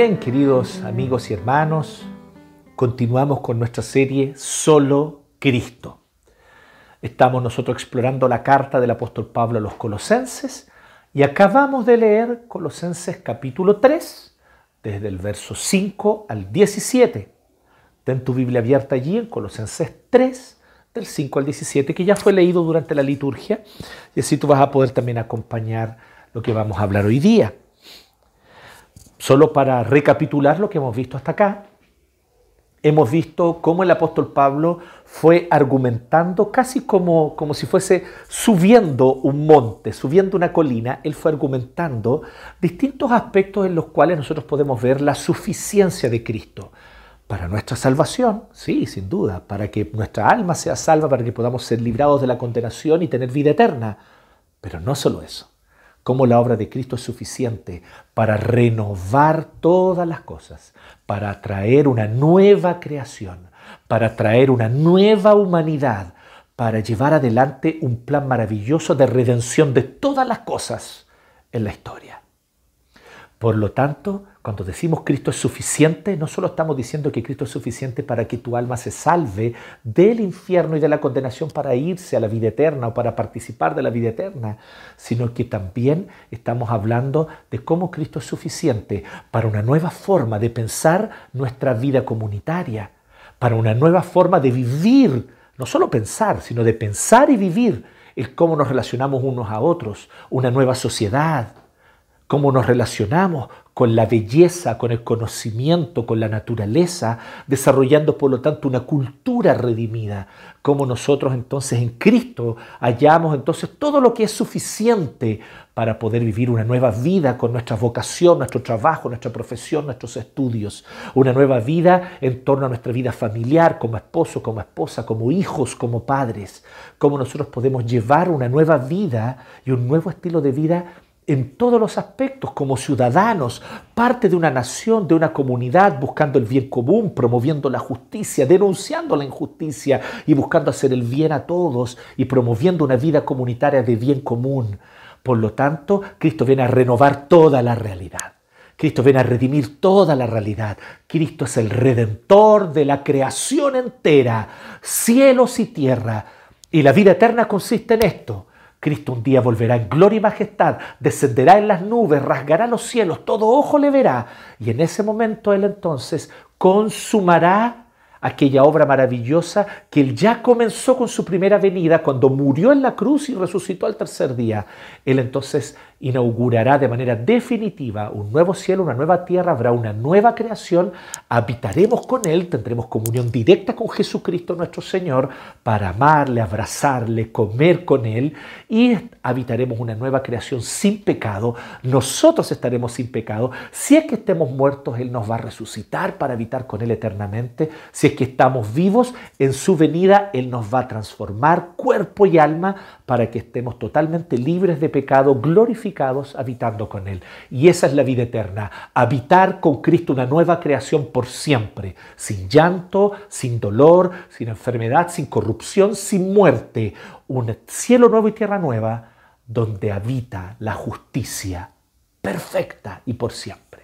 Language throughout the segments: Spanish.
Bien, queridos amigos y hermanos, continuamos con nuestra serie Solo Cristo. Estamos nosotros explorando la carta del apóstol Pablo a los colosenses y acabamos de leer Colosenses capítulo 3, desde el verso 5 al 17. Ten tu Biblia abierta allí en Colosenses 3, del 5 al 17, que ya fue leído durante la liturgia, y así tú vas a poder también acompañar lo que vamos a hablar hoy día. Solo para recapitular lo que hemos visto hasta acá, hemos visto cómo el apóstol Pablo fue argumentando casi como, como si fuese subiendo un monte, subiendo una colina, él fue argumentando distintos aspectos en los cuales nosotros podemos ver la suficiencia de Cristo. Para nuestra salvación, sí, sin duda, para que nuestra alma sea salva, para que podamos ser librados de la condenación y tener vida eterna. Pero no solo eso cómo la obra de Cristo es suficiente para renovar todas las cosas, para traer una nueva creación, para traer una nueva humanidad, para llevar adelante un plan maravilloso de redención de todas las cosas en la historia. Por lo tanto, cuando decimos Cristo es suficiente, no solo estamos diciendo que Cristo es suficiente para que tu alma se salve del infierno y de la condenación para irse a la vida eterna o para participar de la vida eterna, sino que también estamos hablando de cómo Cristo es suficiente para una nueva forma de pensar nuestra vida comunitaria, para una nueva forma de vivir, no solo pensar, sino de pensar y vivir el cómo nos relacionamos unos a otros, una nueva sociedad, cómo nos relacionamos con la belleza, con el conocimiento, con la naturaleza, desarrollando por lo tanto una cultura redimida, cómo nosotros entonces en Cristo hallamos entonces todo lo que es suficiente para poder vivir una nueva vida con nuestra vocación, nuestro trabajo, nuestra profesión, nuestros estudios, una nueva vida en torno a nuestra vida familiar, como esposo, como esposa, como hijos, como padres, cómo nosotros podemos llevar una nueva vida y un nuevo estilo de vida en todos los aspectos, como ciudadanos, parte de una nación, de una comunidad, buscando el bien común, promoviendo la justicia, denunciando la injusticia y buscando hacer el bien a todos y promoviendo una vida comunitaria de bien común. Por lo tanto, Cristo viene a renovar toda la realidad. Cristo viene a redimir toda la realidad. Cristo es el redentor de la creación entera, cielos y tierra. Y la vida eterna consiste en esto, Cristo un día volverá en gloria y majestad, descenderá en las nubes, rasgará los cielos, todo ojo le verá. Y en ese momento Él entonces consumará aquella obra maravillosa que Él ya comenzó con su primera venida cuando murió en la cruz y resucitó al tercer día. Él entonces inaugurará de manera definitiva un nuevo cielo, una nueva tierra, habrá una nueva creación, habitaremos con Él, tendremos comunión directa con Jesucristo nuestro Señor para amarle, abrazarle, comer con Él y habitaremos una nueva creación sin pecado. Nosotros estaremos sin pecado. Si es que estemos muertos, Él nos va a resucitar para habitar con Él eternamente. Si es que estamos vivos, en su venida Él nos va a transformar cuerpo y alma para que estemos totalmente libres de pecado, glorificados, habitando con Él. Y esa es la vida eterna, habitar con Cristo una nueva creación por siempre, sin llanto, sin dolor, sin enfermedad, sin corrupción, sin muerte, un cielo nuevo y tierra nueva donde habita la justicia perfecta y por siempre.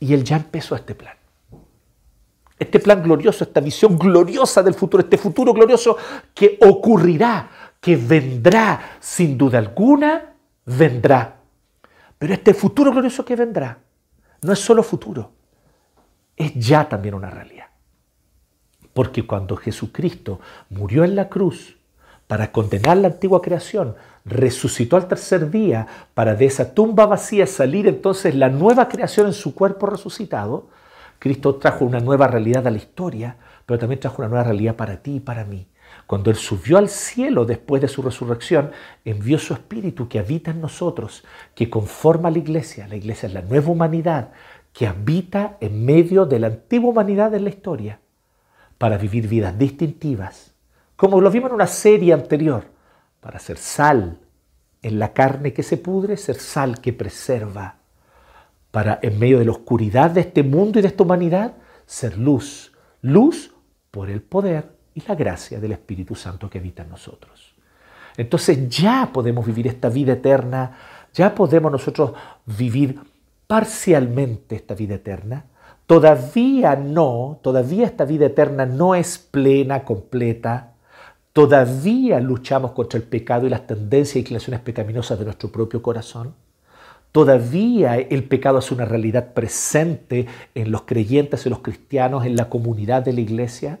Y Él ya empezó este plan. Este plan glorioso, esta visión gloriosa del futuro, este futuro glorioso que ocurrirá que vendrá, sin duda alguna, vendrá. Pero este futuro glorioso que vendrá no es solo futuro, es ya también una realidad. Porque cuando Jesucristo murió en la cruz para condenar la antigua creación, resucitó al tercer día para de esa tumba vacía salir entonces la nueva creación en su cuerpo resucitado, Cristo trajo una nueva realidad a la historia, pero también trajo una nueva realidad para ti y para mí. Cuando Él subió al cielo después de su resurrección, envió su Espíritu que habita en nosotros, que conforma la iglesia. La iglesia es la nueva humanidad que habita en medio de la antigua humanidad en la historia para vivir vidas distintivas, como lo vimos en una serie anterior, para ser sal en la carne que se pudre, ser sal que preserva, para en medio de la oscuridad de este mundo y de esta humanidad, ser luz, luz por el poder y la gracia del Espíritu Santo que habita en nosotros. Entonces ya podemos vivir esta vida eterna, ya podemos nosotros vivir parcialmente esta vida eterna. Todavía no, todavía esta vida eterna no es plena, completa. Todavía luchamos contra el pecado y las tendencias e inclinaciones pecaminosas de nuestro propio corazón. Todavía el pecado es una realidad presente en los creyentes y los cristianos, en la comunidad de la iglesia.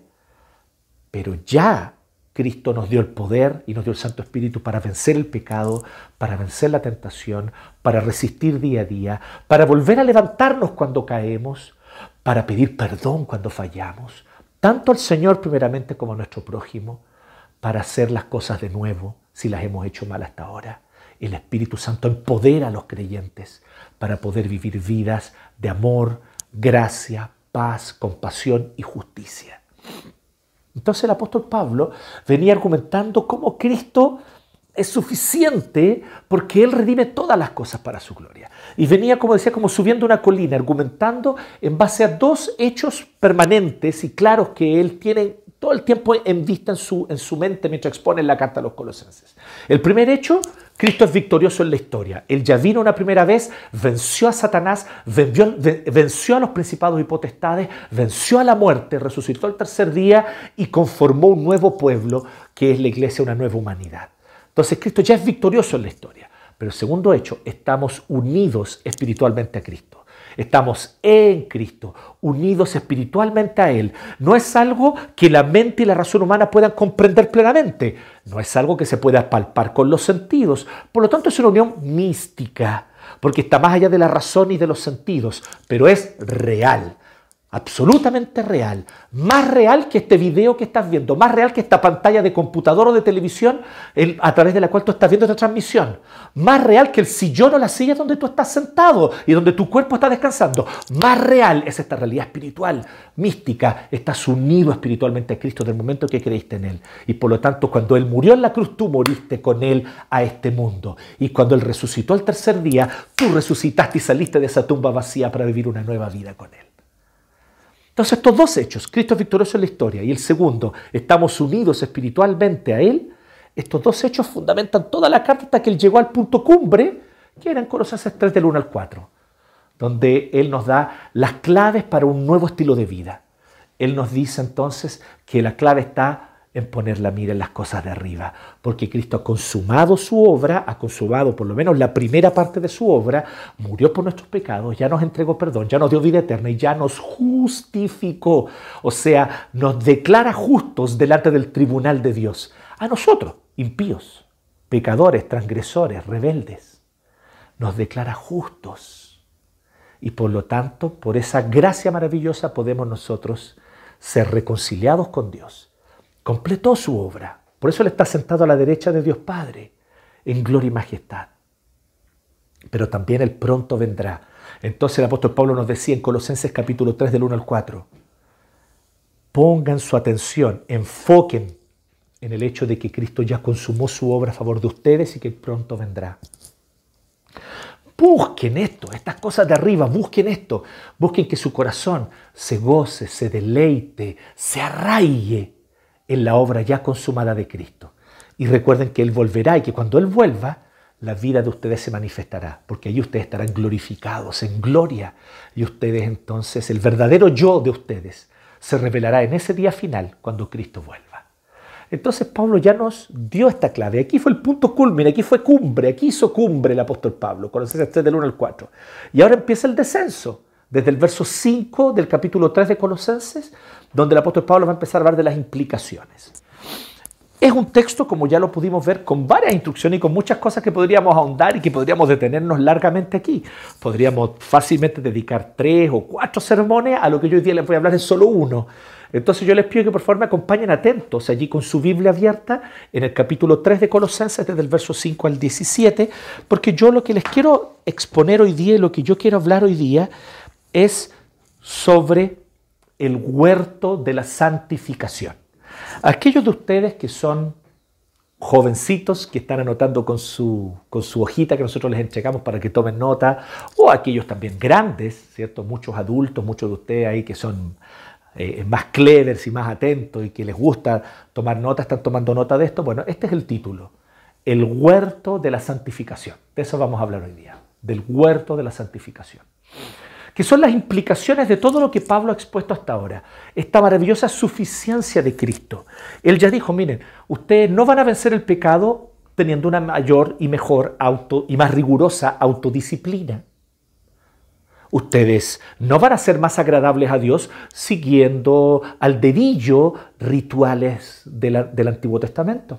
Pero ya Cristo nos dio el poder y nos dio el Santo Espíritu para vencer el pecado, para vencer la tentación, para resistir día a día, para volver a levantarnos cuando caemos, para pedir perdón cuando fallamos, tanto al Señor primeramente como a nuestro prójimo, para hacer las cosas de nuevo si las hemos hecho mal hasta ahora. El Espíritu Santo empodera a los creyentes para poder vivir vidas de amor, gracia, paz, compasión y justicia. Entonces el apóstol Pablo venía argumentando cómo Cristo es suficiente porque Él redime todas las cosas para su gloria. Y venía, como decía, como subiendo una colina, argumentando en base a dos hechos permanentes y claros que Él tiene todo el tiempo en vista en su, en su mente mientras expone la carta a los colosenses. El primer hecho, Cristo es victorioso en la historia. Él ya vino una primera vez, venció a Satanás, venció, a los principados y potestades, venció a la muerte, resucitó el tercer día y conformó un nuevo pueblo que es la iglesia, una nueva humanidad. Entonces Cristo ya es victorioso en la historia. Pero segundo hecho, estamos unidos espiritualmente a Cristo. Estamos en Cristo, unidos espiritualmente a Él. No es algo que la mente y la razón humana puedan comprender plenamente. No es algo que se pueda palpar con los sentidos. Por lo tanto, es una unión mística, porque está más allá de la razón y de los sentidos, pero es real absolutamente real, más real que este video que estás viendo, más real que esta pantalla de computador o de televisión a través de la cual tú estás viendo esta transmisión, más real que el sillón o la silla donde tú estás sentado y donde tu cuerpo está descansando, más real es esta realidad espiritual, mística, estás unido espiritualmente a Cristo del momento que creíste en Él y por lo tanto cuando Él murió en la cruz tú moriste con Él a este mundo y cuando Él resucitó al tercer día tú resucitaste y saliste de esa tumba vacía para vivir una nueva vida con Él. Entonces estos dos hechos, Cristo es victorioso en la historia y el segundo, estamos unidos espiritualmente a Él, estos dos hechos fundamentan toda la carta hasta que Él llegó al punto cumbre, que eran Colosenses 3 del 1 al 4, donde Él nos da las claves para un nuevo estilo de vida. Él nos dice entonces que la clave está en poner la mira en las cosas de arriba, porque Cristo ha consumado su obra, ha consumado por lo menos la primera parte de su obra, murió por nuestros pecados, ya nos entregó perdón, ya nos dio vida eterna y ya nos justificó, o sea, nos declara justos delante del tribunal de Dios, a nosotros, impíos, pecadores, transgresores, rebeldes, nos declara justos. Y por lo tanto, por esa gracia maravillosa podemos nosotros ser reconciliados con Dios completó su obra. Por eso Él está sentado a la derecha de Dios Padre, en gloria y majestad. Pero también Él pronto vendrá. Entonces el apóstol Pablo nos decía en Colosenses capítulo 3 del 1 al 4, pongan su atención, enfoquen en el hecho de que Cristo ya consumó su obra a favor de ustedes y que pronto vendrá. Busquen esto, estas cosas de arriba, busquen esto, busquen que su corazón se goce, se deleite, se arraigue en la obra ya consumada de Cristo. Y recuerden que Él volverá y que cuando Él vuelva, la vida de ustedes se manifestará, porque allí ustedes estarán glorificados en gloria. Y ustedes entonces, el verdadero yo de ustedes, se revelará en ese día final cuando Cristo vuelva. Entonces Pablo ya nos dio esta clave. Aquí fue el punto culmine, aquí fue cumbre, aquí hizo cumbre el apóstol Pablo, Colosenses 3 del 1 al 4. Y ahora empieza el descenso, desde el verso 5 del capítulo 3 de Colosenses donde el apóstol Pablo va a empezar a hablar de las implicaciones. Es un texto, como ya lo pudimos ver, con varias instrucciones y con muchas cosas que podríamos ahondar y que podríamos detenernos largamente aquí. Podríamos fácilmente dedicar tres o cuatro sermones a lo que yo hoy día les voy a hablar en solo uno. Entonces yo les pido que por favor me acompañen atentos allí con su Biblia abierta en el capítulo 3 de Colosenses, desde el verso 5 al 17, porque yo lo que les quiero exponer hoy día y lo que yo quiero hablar hoy día es sobre el huerto de la santificación. Aquellos de ustedes que son jovencitos que están anotando con su, con su hojita que nosotros les entregamos para que tomen nota, o aquellos también grandes, ¿cierto? Muchos adultos, muchos de ustedes ahí que son eh, más clevers y más atentos y que les gusta tomar nota, están tomando nota de esto. Bueno, este es el título, el huerto de la santificación. De eso vamos a hablar hoy día del huerto de la santificación, que son las implicaciones de todo lo que Pablo ha expuesto hasta ahora, esta maravillosa suficiencia de Cristo. Él ya dijo, miren, ustedes no van a vencer el pecado teniendo una mayor y mejor auto y más rigurosa autodisciplina. Ustedes no van a ser más agradables a Dios siguiendo al dedillo rituales del Antiguo Testamento.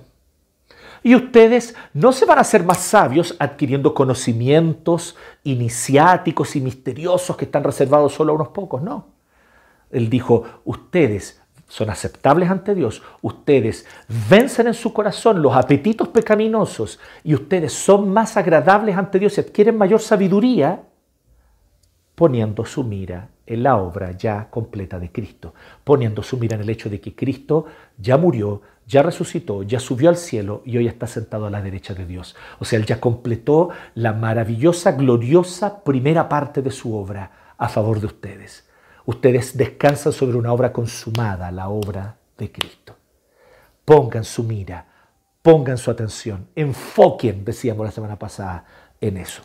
Y ustedes no se van a hacer más sabios adquiriendo conocimientos iniciáticos y misteriosos que están reservados solo a unos pocos, no. Él dijo, ustedes son aceptables ante Dios, ustedes vencen en su corazón los apetitos pecaminosos y ustedes son más agradables ante Dios y adquieren mayor sabiduría poniendo su mira en la obra ya completa de Cristo, poniendo su mira en el hecho de que Cristo ya murió, ya resucitó, ya subió al cielo y hoy está sentado a la derecha de Dios. O sea, Él ya completó la maravillosa, gloriosa primera parte de su obra a favor de ustedes. Ustedes descansan sobre una obra consumada, la obra de Cristo. Pongan su mira, pongan su atención, enfoquen, decíamos la semana pasada, en eso.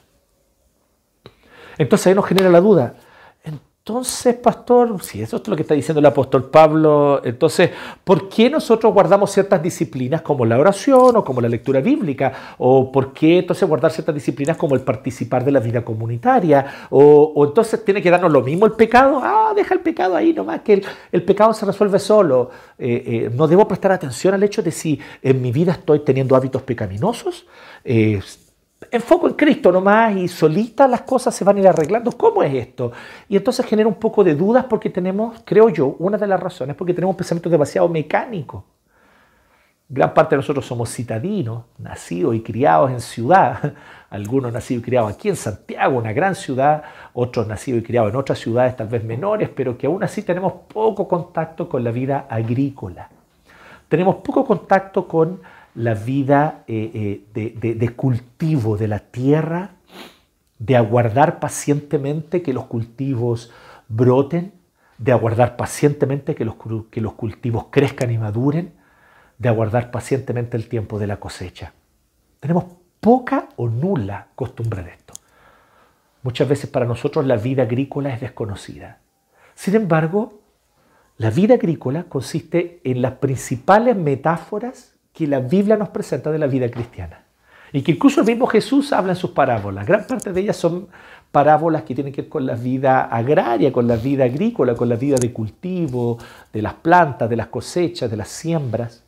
Entonces ahí nos genera la duda, entonces, pastor, si eso es lo que está diciendo el apóstol Pablo, entonces, ¿por qué nosotros guardamos ciertas disciplinas como la oración o como la lectura bíblica? ¿O por qué entonces guardar ciertas disciplinas como el participar de la vida comunitaria? ¿O, entonces tiene que darnos lo mismo el pecado? Ah, deja el pecado ahí nomás, que el, pecado se resuelve solo. Eh, eh, no debo prestar atención al hecho de si en mi vida estoy teniendo hábitos pecaminosos. Eh, enfoco en Cristo nomás y solita las cosas se van a ir arreglando. ¿Cómo es esto? Y entonces genera un poco de dudas porque tenemos, creo yo, una de las razones, porque tenemos pensamientos demasiado mecánicos. Gran parte de nosotros somos citadinos, nacidos y criados en ciudad. Algunos nacidos y criados aquí en Santiago, una gran ciudad, otros nacidos y criados en otras ciudades tal vez menores, pero que aún así tenemos poco contacto con la vida agrícola. Tenemos poco contacto con la vida eh, eh, de, cultivo de la tierra, de aguardar pacientemente que los cultivos broten, de aguardar pacientemente que los, que los cultivos crezcan y maduren, de aguardar pacientemente el tiempo de la cosecha. Tenemos poca o nula costumbre de esto. Muchas veces para nosotros la vida agrícola es desconocida. Sin embargo, la vida agrícola consiste en las principales metáforas que la Biblia nos presenta de la vida cristiana. Y que incluso el mismo Jesús habla en sus parábolas. Gran parte de ellas son parábolas que tienen que ver con la vida agraria, con la vida agrícola, con la vida de cultivo, de las plantas, de las cosechas, de las siembras.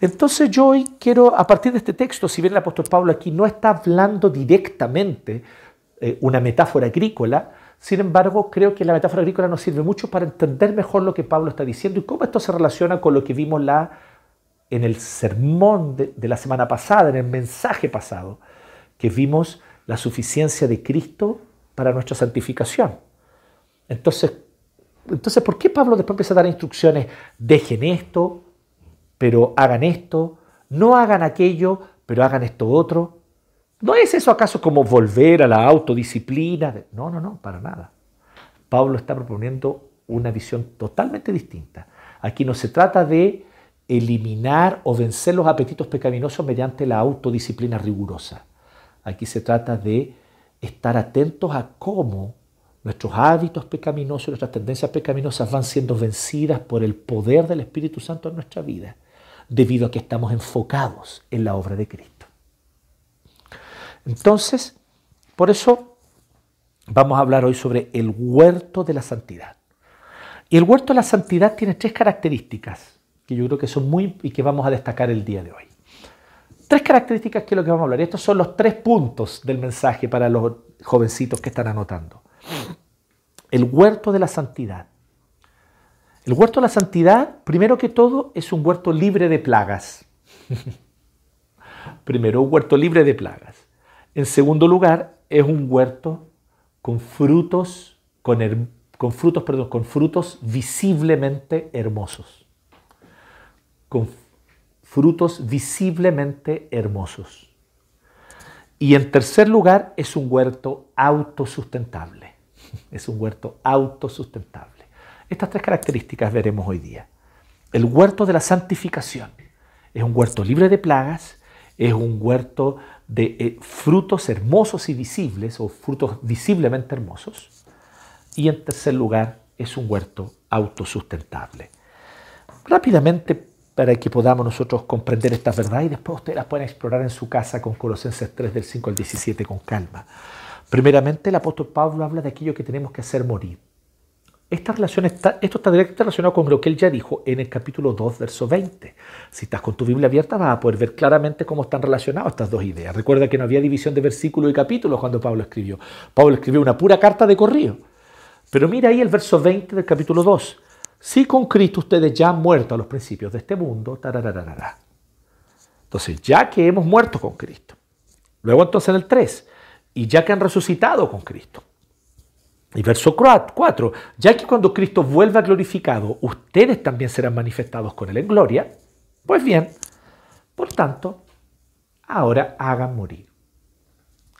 Entonces yo hoy quiero, a partir de este texto, si bien el apóstol Pablo aquí no está hablando directamente eh, una metáfora agrícola, sin embargo creo que la metáfora agrícola nos sirve mucho para entender mejor lo que Pablo está diciendo y cómo esto se relaciona con lo que vimos la en el sermón de, la semana pasada, en el mensaje pasado, que vimos la suficiencia de Cristo para nuestra santificación. Entonces, entonces, ¿por qué Pablo después empieza a dar instrucciones? Dejen esto, pero hagan esto, no hagan aquello, pero hagan esto otro. ¿No es eso acaso como volver a la autodisciplina? No, no, no, para nada. Pablo está proponiendo una visión totalmente distinta. Aquí no se trata de eliminar o vencer los apetitos pecaminosos mediante la autodisciplina rigurosa. Aquí se trata de estar atentos a cómo nuestros hábitos pecaminosos, nuestras tendencias pecaminosas van siendo vencidas por el poder del Espíritu Santo en nuestra vida, debido a que estamos enfocados en la obra de Cristo. Entonces, por eso vamos a hablar hoy sobre el huerto de la santidad. Y el huerto de la santidad tiene tres características que yo creo que son muy y que vamos a destacar el día de hoy. Tres características que es lo que vamos a hablar. Estos son los tres puntos del mensaje para los jovencitos que están anotando. El huerto de la santidad. El huerto de la santidad, primero que todo, es un huerto libre de plagas. primero, un huerto libre de plagas. En segundo lugar, es un huerto con frutos, con, con frutos, perdón, con frutos visiblemente hermosos con frutos visiblemente hermosos. Y en tercer lugar, es un huerto autosustentable. Es un huerto autosustentable. Estas tres características veremos hoy día. El huerto de la santificación es un huerto libre de plagas, es un huerto de eh, frutos hermosos y visibles o frutos visiblemente hermosos. Y en tercer lugar, es un huerto autosustentable. Rápidamente, para que podamos nosotros comprender esta verdad y después ustedes las pueden explorar en su casa con Colosenses 3 del 5 al 17 con calma. Primeramente, el apóstol Pablo habla de aquello que tenemos que hacer morir. Esta relación está, esto está directamente relacionado con lo que él ya dijo en el capítulo 2, verso 20. Si estás con tu Biblia abierta vas a poder ver claramente cómo están relacionadas estas dos ideas. Recuerda que no había división de versículos y capítulos cuando Pablo escribió. Pablo escribió una pura carta de corrido. Pero mira ahí el verso 20 del capítulo 2. Si con Cristo ustedes ya han muerto a los principios de este mundo, Entonces, ya que hemos muerto con Cristo. Luego entonces en el 3, y ya que han resucitado con Cristo. Y verso 4, ya que cuando Cristo vuelva glorificado, ustedes también serán manifestados con Él en gloria, pues bien, por tanto, ahora hagan morir.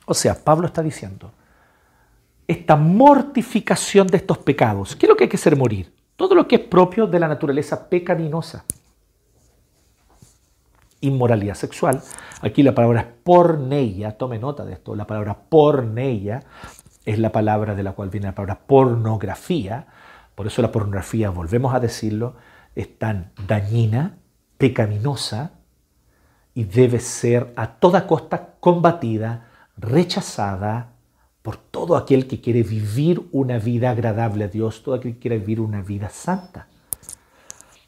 O sea, Pablo está diciendo, esta mortificación de estos pecados, ¿qué es lo que hay que hacer morir? Todo lo que es propio de la naturaleza pecaminosa. Inmoralidad sexual. Aquí la palabra es porneia, tome nota de esto, la palabra porneia es la palabra de la cual viene la palabra pornografía. Por eso la pornografía, volvemos a decirlo, es tan dañina, pecaminosa y debe ser a toda costa combatida, rechazada por todo aquel que quiere vivir una vida agradable a Dios, todo aquel que quiere vivir una vida santa.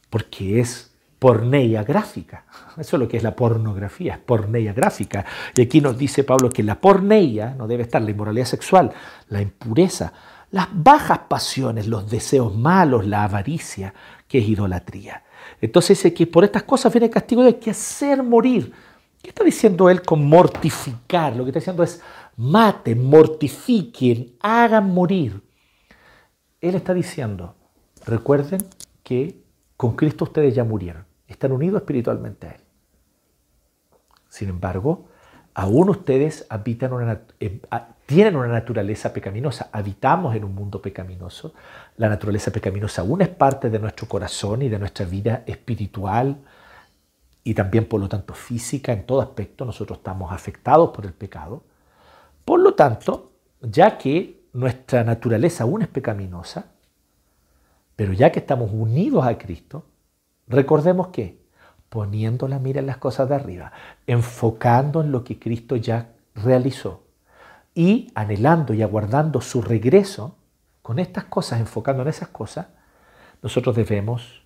Porque es porneia gráfica. Eso es lo que es la pornografía, es porneia gráfica. Y aquí nos dice Pablo que la porneia no debe estar la inmoralidad sexual, la impureza, las bajas pasiones, los deseos malos, la avaricia, que es idolatría. Entonces dice que por estas cosas viene el castigo de que hacer morir. ¿Qué está diciendo él con mortificar? Lo que está diciendo es maten, mortifiquen, hagan morir. Él está diciendo, recuerden que con Cristo ustedes ya murieron están unidos espiritualmente a Él. Sin embargo, aún ustedes habitan una, eh, tienen una naturaleza pecaminosa, habitamos en un mundo pecaminoso, la naturaleza pecaminosa aún es parte de nuestro corazón y de nuestra vida espiritual y también por lo tanto física, en todo aspecto nosotros estamos afectados por el pecado. Por lo tanto, ya que nuestra naturaleza aún es pecaminosa, pero ya que estamos unidos a Cristo, Recordemos que poniendo la mira en las cosas de arriba, enfocando en lo que Cristo ya realizó y anhelando y aguardando su regreso, con estas cosas, enfocando en esas cosas, nosotros debemos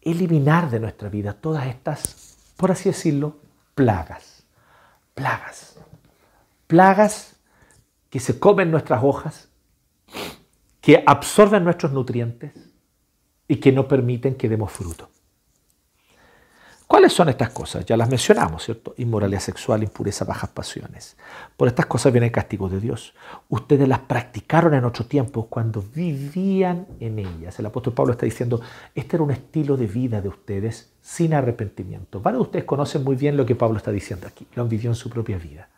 eliminar de nuestra vida todas estas, por así decirlo, plagas. Plagas. Plagas que se comen nuestras hojas, que absorben nuestros nutrientes, y que no permiten que demos fruto. ¿Cuáles son estas cosas? Ya las mencionamos, ¿cierto? Inmoralidad sexual, impureza, bajas pasiones. Por estas cosas viene el castigo de Dios. Ustedes las practicaron en otro tiempo cuando vivían en ellas. El apóstol Pablo está diciendo, este era un estilo de vida de ustedes sin arrepentimiento. Varios de ustedes conocen muy bien lo que Pablo está diciendo aquí. Lo han vivido en su propia vida.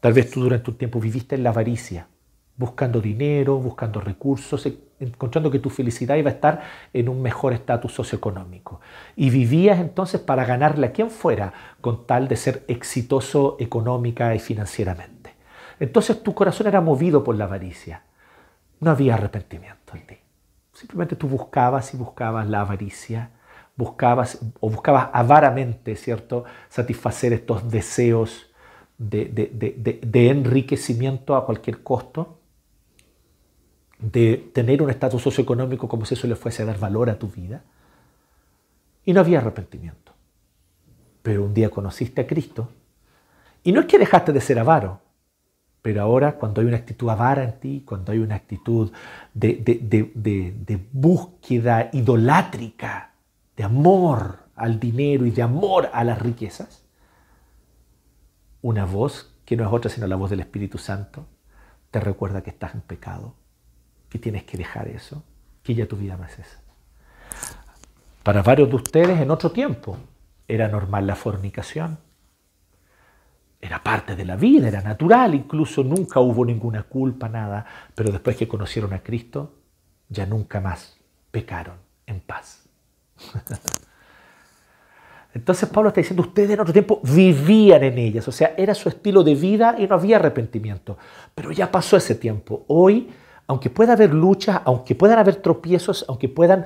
Tal vez tú durante un tiempo viviste en la avaricia, buscando dinero, buscando recursos, encontrando que tu felicidad iba a estar en un mejor estatus socioeconómico. Y vivías entonces para ganarle a quien fuera con tal de ser exitoso económica y financieramente. Entonces tu corazón era movido por la avaricia. No había arrepentimiento en ti. Simplemente tú buscabas y buscabas la avaricia, buscabas o buscabas avaramente, ¿cierto?, satisfacer estos deseos de, de enriquecimiento a cualquier costo de tener un estatus socioeconómico como si eso le fuese a dar valor a tu vida. Y no había arrepentimiento. Pero un día conociste a Cristo y no es que dejaste de ser avaro, pero ahora cuando hay una actitud avara en ti, cuando hay una actitud de, de búsqueda idolátrica, de amor al dinero y de amor a las riquezas, una voz que no es otra sino la voz del Espíritu Santo te recuerda que estás en pecado que tienes que dejar eso, que ya tu vida no es esa. Para varios de ustedes en otro tiempo era normal la fornicación. Era parte de la vida, era natural, incluso nunca hubo ninguna culpa, nada, pero después que conocieron a Cristo, ya nunca más pecaron en paz. Entonces Pablo está diciendo, ustedes en otro tiempo vivían en ellas, o sea, era su estilo de vida y no había arrepentimiento. Pero ya pasó ese tiempo. Hoy, aunque pueda haber luchas, aunque puedan haber tropiezos, aunque puedan,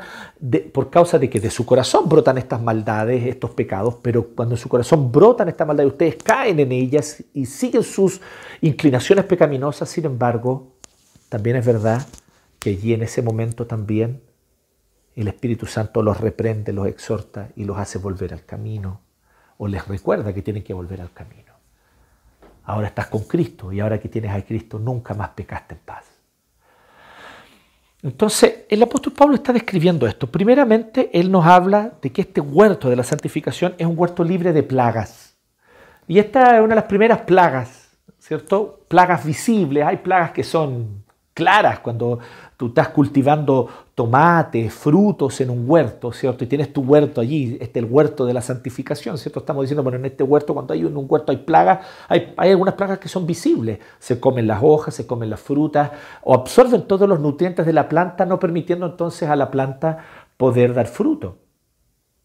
por causa de que de su corazón brotan estas maldades, estos pecados, pero cuando en su corazón brotan estas maldades, ustedes caen en ellas y siguen sus inclinaciones pecaminosas, sin embargo, también es verdad que allí en ese momento también el Espíritu Santo los reprende, los exhorta y los hace volver al camino o les recuerda que tienen que volver al camino. Ahora estás con Cristo y ahora que tienes a Cristo nunca más pecaste en paz. Entonces, el apóstol Pablo está describiendo esto. Primeramente, él nos habla de que este huerto de la santificación es un huerto libre de plagas. Y esta es una de las primeras plagas, ¿cierto? Plagas visibles. Hay plagas que son claras cuando tú estás cultivando tomates, frutos en un huerto, ¿cierto? Y tienes tu huerto allí, este el huerto de la santificación, ¿cierto? Estamos diciendo, bueno, en este huerto, cuando hay un, huerto hay plagas, hay, algunas plagas que son visibles, se comen las hojas, se comen las frutas, o absorben todos los nutrientes de la planta, no permitiendo entonces a la planta poder dar fruto.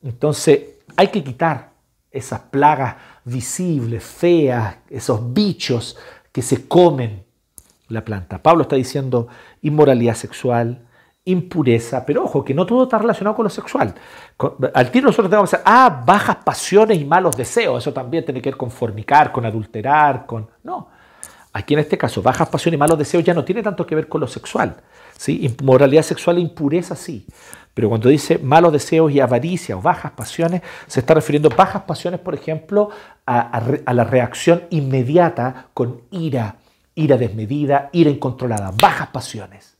Entonces, hay que quitar esas plagas visibles, feas, esos bichos que se comen la planta. Pablo está diciendo inmoralidad sexual, impureza, pero ojo, que no todo está relacionado con lo sexual. al tiro nosotros tenemos que decir, ah, bajas pasiones y malos deseos, eso también tiene que ver con fornicar, con adulterar, con... No, aquí en este caso, bajas pasiones y malos deseos ya no tiene tanto que ver con lo sexual. ¿sí? Inmoralidad sexual e impureza sí. Pero cuando dice malos deseos y avaricia o bajas pasiones, se está refiriendo a bajas pasiones, por ejemplo, a la reacción inmediata con ira, ira desmedida, ira incontrolada, bajas pasiones.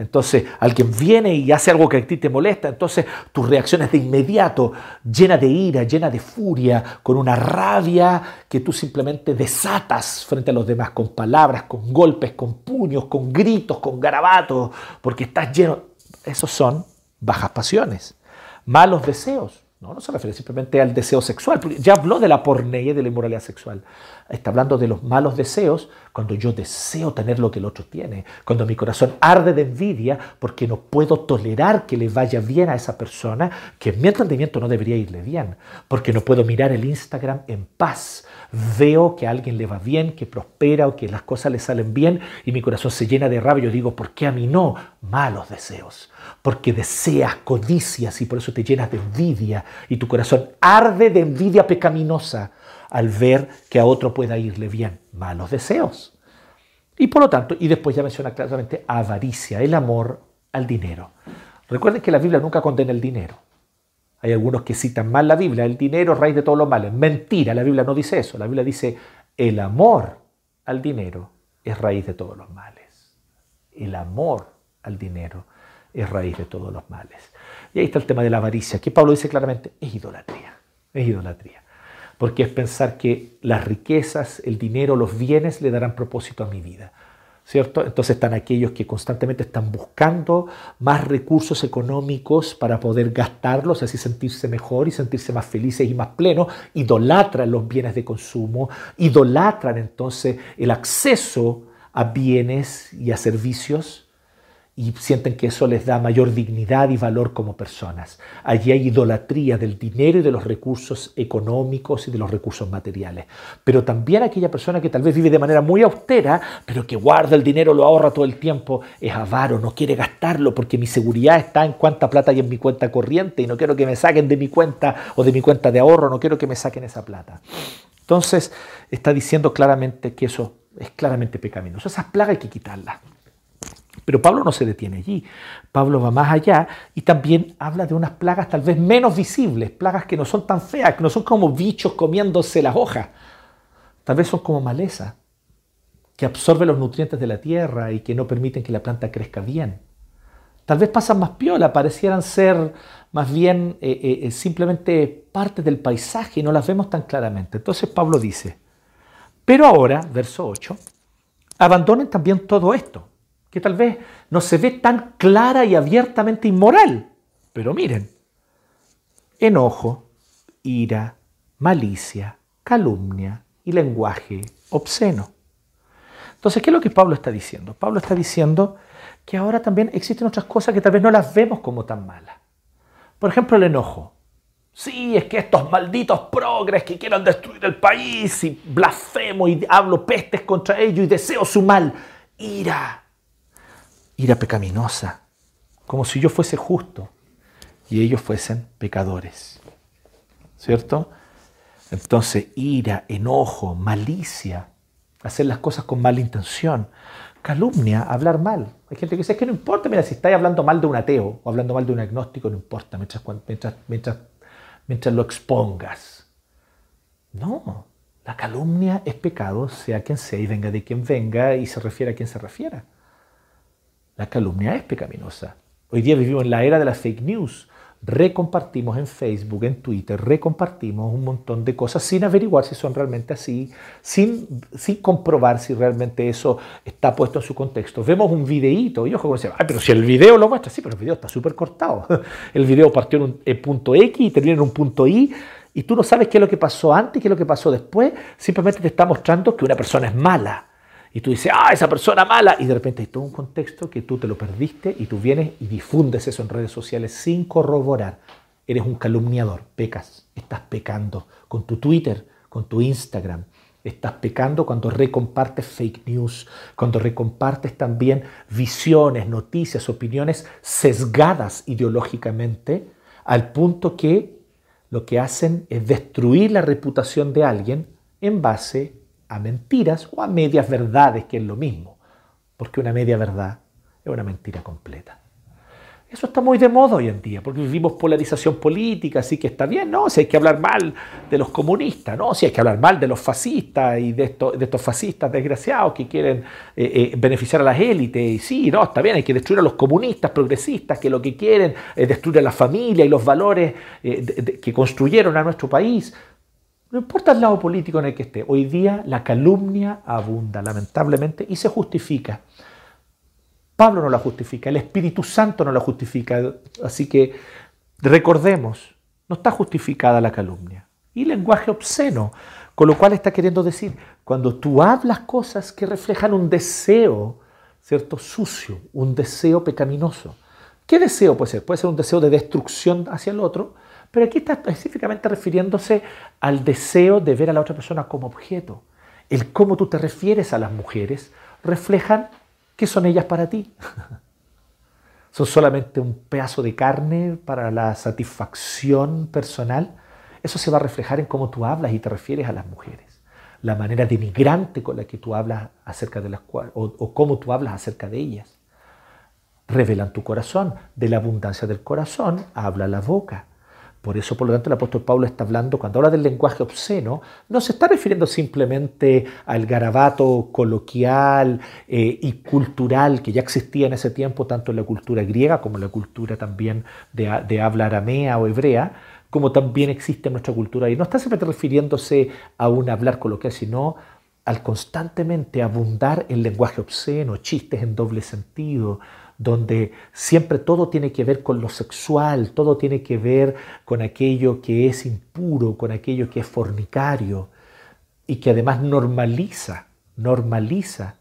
Entonces, alguien viene y hace algo que a ti te molesta, entonces tu reacción es de inmediato, llena de ira, llena de furia, con una rabia que tú simplemente desatas frente a los demás con palabras, con golpes, con puños, con gritos, con garabatos, porque estás lleno. Esos son bajas pasiones, malos deseos. No, no se refiere simplemente al deseo sexual, ya habló de la porneia y de la inmoralidad sexual. Está hablando de los malos deseos cuando yo deseo tener lo que el otro tiene, cuando mi corazón arde de envidia porque no puedo tolerar que le vaya bien a esa persona, que en mi entendimiento no debería irle bien, porque no puedo mirar el Instagram en paz. Veo que a alguien le va bien, que prospera o que las cosas le salen bien y mi corazón se llena de rabia. Yo digo, ¿por qué a mí no? Malos deseos porque deseas, codicias y por eso te llenas de envidia y tu corazón arde de envidia pecaminosa al ver que a otro pueda irle bien. Malos deseos. Y por lo tanto, y después ya menciona claramente avaricia, el amor al dinero. Recuerden que la Biblia nunca condena el dinero. Hay algunos que citan mal la Biblia, el dinero es raíz de todos los males. Mentira, la Biblia no dice eso. La Biblia dice, el amor al dinero es raíz de todos los males. El amor al dinero es raíz de todos los males. Y ahí está el tema de la avaricia, que Pablo dice claramente, es idolatría, es idolatría. Porque es pensar que las riquezas, el dinero, los bienes le darán propósito a mi vida. ¿Cierto? Entonces están aquellos que constantemente están buscando más recursos económicos para poder gastarlos, así sentirse mejor y sentirse más felices y más plenos, idolatran los bienes de consumo, idolatran entonces el acceso a bienes y a servicios y sienten que eso les da mayor dignidad y valor como personas. Allí hay idolatría del dinero y de los recursos económicos y de los recursos materiales. Pero también aquella persona que tal vez vive de manera muy austera, pero que guarda el dinero, lo ahorra todo el tiempo, es avaro, no quiere gastarlo porque mi seguridad está en cuánta plata hay en mi cuenta corriente y no quiero que me saquen de mi cuenta o de mi cuenta de ahorro, no quiero que me saquen esa plata. Entonces está diciendo claramente que eso es claramente pecaminoso. Esas plagas hay que quitarlas. Pero Pablo no se detiene allí. Pablo va más allá y también habla de unas plagas tal vez menos visibles, plagas que no son tan feas, que no son como bichos comiéndose las hojas. Tal vez son como maleza, que absorben los nutrientes de la tierra y que no permiten que la planta crezca bien. Tal vez pasan más piola, parecieran ser más bien eh, eh, eh, simplemente parte del paisaje y no las vemos tan claramente. Entonces Pablo dice, pero ahora, verso 8, abandonen también todo esto que tal vez no se ve tan clara y abiertamente inmoral. Pero miren, enojo, ira, malicia, calumnia y lenguaje obsceno. Entonces, ¿qué es lo que Pablo está diciendo? Pablo está diciendo que ahora también existen otras cosas que tal vez no las vemos como tan malas. Por ejemplo, el enojo. Sí, es que estos malditos progres que quieran destruir el país y blasfemo y hablo pestes contra ellos y deseo su mal. Ira, ira pecaminosa, como si yo fuese justo y ellos fuesen pecadores. ¿Cierto? Entonces, ira, enojo, malicia, hacer las cosas con mala intención, calumnia, hablar mal. Hay gente que dice, es que no importa, mira, si estáis hablando mal de un ateo o hablando mal de un agnóstico, no importa, mientras, mientras, mientras, mientras lo expongas. No, la calumnia es pecado, sea quien sea y venga de quien venga y se refiera a quien se refiera. La calumnia es pecaminosa. Hoy día vivimos en la era de las fake news recompartimos en Facebook, en Twitter, recompartimos un montón de cosas sin averiguar si son realmente así, sin, sin comprobar si realmente eso está puesto en su contexto. Vemos un videíto y ojo dice, ay, pero si el video lo muestra, sí, pero el video está súper cortado. El video partió en un punto X y termina en un punto Y y tú no sabes qué es lo que pasó antes, qué es lo que pasó después, simplemente te está mostrando que una persona es mala y tú dices, ah, esa persona mala, y de repente hay todo un contexto que tú te lo perdiste y tú vienes y difundes eso en redes sociales sin corroborar. Eres un calumniador, pecas, estás pecando con tu Twitter, con tu Instagram. Estás pecando cuando recompartes fake news, cuando recompartes también visiones, noticias, opiniones sesgadas ideológicamente, al punto que lo que hacen es destruir la reputación de alguien en base a mentiras o a medias verdades, que es lo mismo, porque una media verdad es una mentira completa. Eso está muy de moda hoy en día, porque vivimos polarización política, así que está bien, ¿no? Si hay que hablar mal de los comunistas, ¿no? Si hay que hablar mal de los fascistas y de estos, fascistas desgraciados que quieren eh, eh, beneficiar a las élites, y sí, ¿no? Está bien, hay que destruir a los comunistas progresistas que lo que quieren es destruir a la familia y los valores eh, que construyeron a nuestro país. No importa el lado político en el que esté, hoy día la calumnia abunda, lamentablemente, y se justifica. Pablo no la justifica, el Espíritu Santo no la justifica, así que recordemos, no está justificada la calumnia. Y lenguaje obsceno, con lo cual está queriendo decir, cuando tú hablas cosas que reflejan un deseo, ¿cierto? Sucio, un deseo pecaminoso. ¿Qué deseo puede ser? Puede ser un deseo de destrucción hacia el otro, pero aquí está específicamente refiriéndose al deseo de ver a la otra persona como objeto. El cómo tú te refieres a las mujeres reflejan qué son ellas para ti. ¿Son solamente un pedazo de carne para la satisfacción personal? Eso se va a reflejar en cómo tú hablas y te refieres a las mujeres. La manera denigrante con la que tú hablas acerca de las cuales, o, o cómo tú hablas acerca de ellas. Revelan tu corazón. De la abundancia del corazón habla la boca. Por eso, por lo tanto, el apóstol Pablo está hablando, cuando habla del lenguaje obsceno, no se está refiriendo simplemente al garabato coloquial eh, y cultural que ya existía en ese tiempo, tanto en la cultura griega como en la cultura también de, de habla aramea o hebrea, como también existe en nuestra cultura. Y no está simplemente refiriéndose a un hablar coloquial, sino al constantemente abundar en lenguaje obsceno, chistes en doble sentido, donde siempre todo tiene que ver con lo sexual, todo tiene que ver con aquello que es impuro, con aquello que es fornicario y que además normaliza, normaliza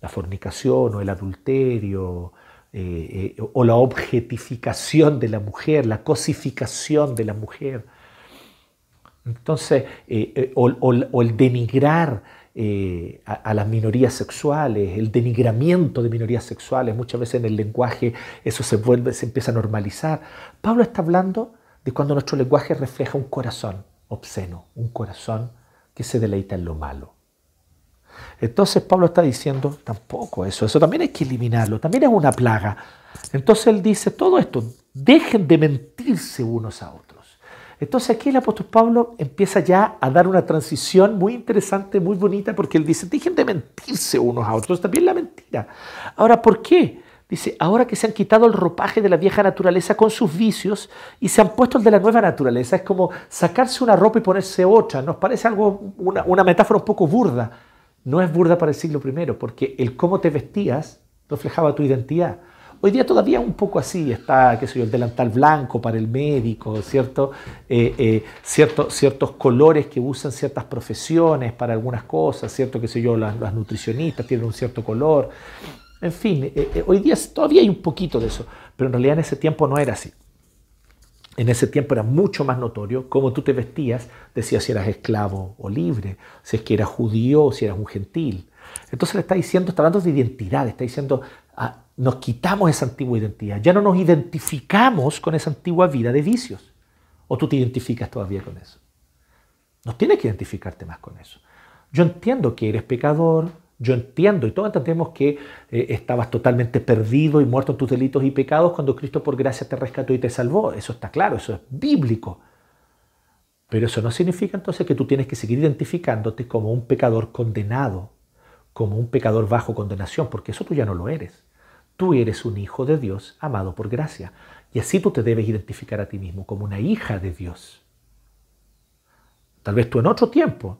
la fornicación o el adulterio eh, eh, o la objetificación de la mujer, la cosificación de la mujer. Entonces, eh, o el denigrar eh, a, las minorías sexuales, el denigramiento de minorías sexuales, muchas veces en el lenguaje eso se vuelve, se empieza a normalizar. Pablo está hablando de cuando nuestro lenguaje refleja un corazón obsceno, un corazón que se deleita en lo malo. Entonces Pablo está diciendo tampoco eso, eso también hay que eliminarlo, también es una plaga. Entonces él dice todo esto, dejen de mentirse unos a otros. Entonces aquí el apóstol Pablo empieza ya a dar una transición muy interesante, muy bonita, porque él dice, dejen de mentirse unos a otros, también la mentira. Ahora, ¿por qué? Dice, ahora que se han quitado el ropaje de la vieja naturaleza con sus vicios y se han puesto el de la nueva naturaleza, es como sacarse una ropa y ponerse otra. Nos parece algo, una, metáfora un poco burda. No es burda para el siglo I, porque el cómo te vestías reflejaba tu identidad. Hoy día todavía un poco así está, qué sé yo, el delantal blanco para el médico, ¿cierto? Eh, eh, ciertos colores que usan ciertas profesiones para algunas cosas, ¿cierto? Qué sé yo, las, nutricionistas tienen un cierto color. En fin, eh, hoy día todavía hay un poquito de eso, pero en realidad en ese tiempo no era así. En ese tiempo era mucho más notorio cómo tú te vestías, decía si eras esclavo o libre, si es que eras judío o si eras un gentil. Entonces le está diciendo, está hablando de identidad, está diciendo, nos quitamos esa antigua identidad, ya no nos identificamos con esa antigua vida de vicios. ¿O tú te identificas todavía con eso? No tienes que identificarte más con eso. Yo entiendo que eres pecador, yo entiendo y todos entendemos que eh, estabas totalmente perdido y muerto en tus delitos y pecados cuando Cristo por gracia te rescató y te salvó. Eso está claro, eso es bíblico. Pero eso no significa entonces que tú tienes que seguir identificándote como un pecador condenado, como un pecador bajo condenación, porque eso tú ya no lo eres. Tú eres un hijo de Dios amado por gracia. Y así tú te debes identificar a ti mismo como una hija de Dios. Tal vez tú en otro tiempo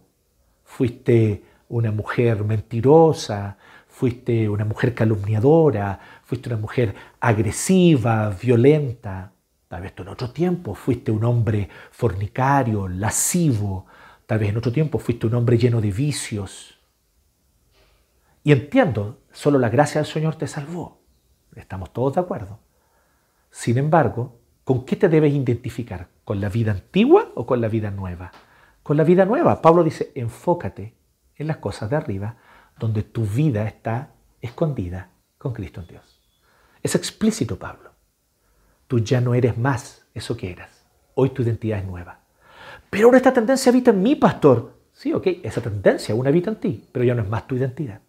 fuiste una mujer mentirosa, fuiste una mujer calumniadora, fuiste una mujer agresiva, violenta. Tal vez tú en otro tiempo fuiste un hombre fornicario, lascivo. Tal vez en otro tiempo fuiste un hombre lleno de vicios. Y entiendo, solo la gracia del Señor te salvó. Estamos todos de acuerdo. Sin embargo, ¿con qué te debes identificar? ¿Con la vida antigua o con la vida nueva? Con la vida nueva. Pablo dice, enfócate en las cosas de arriba, donde tu vida está escondida con Cristo en Dios. Es explícito, Pablo. Tú ya no eres más eso que eras. Hoy tu identidad es nueva. Pero ahora esta tendencia habita en mí, pastor. Sí, ok, esa tendencia aún habita en ti, pero ya no es más tu identidad.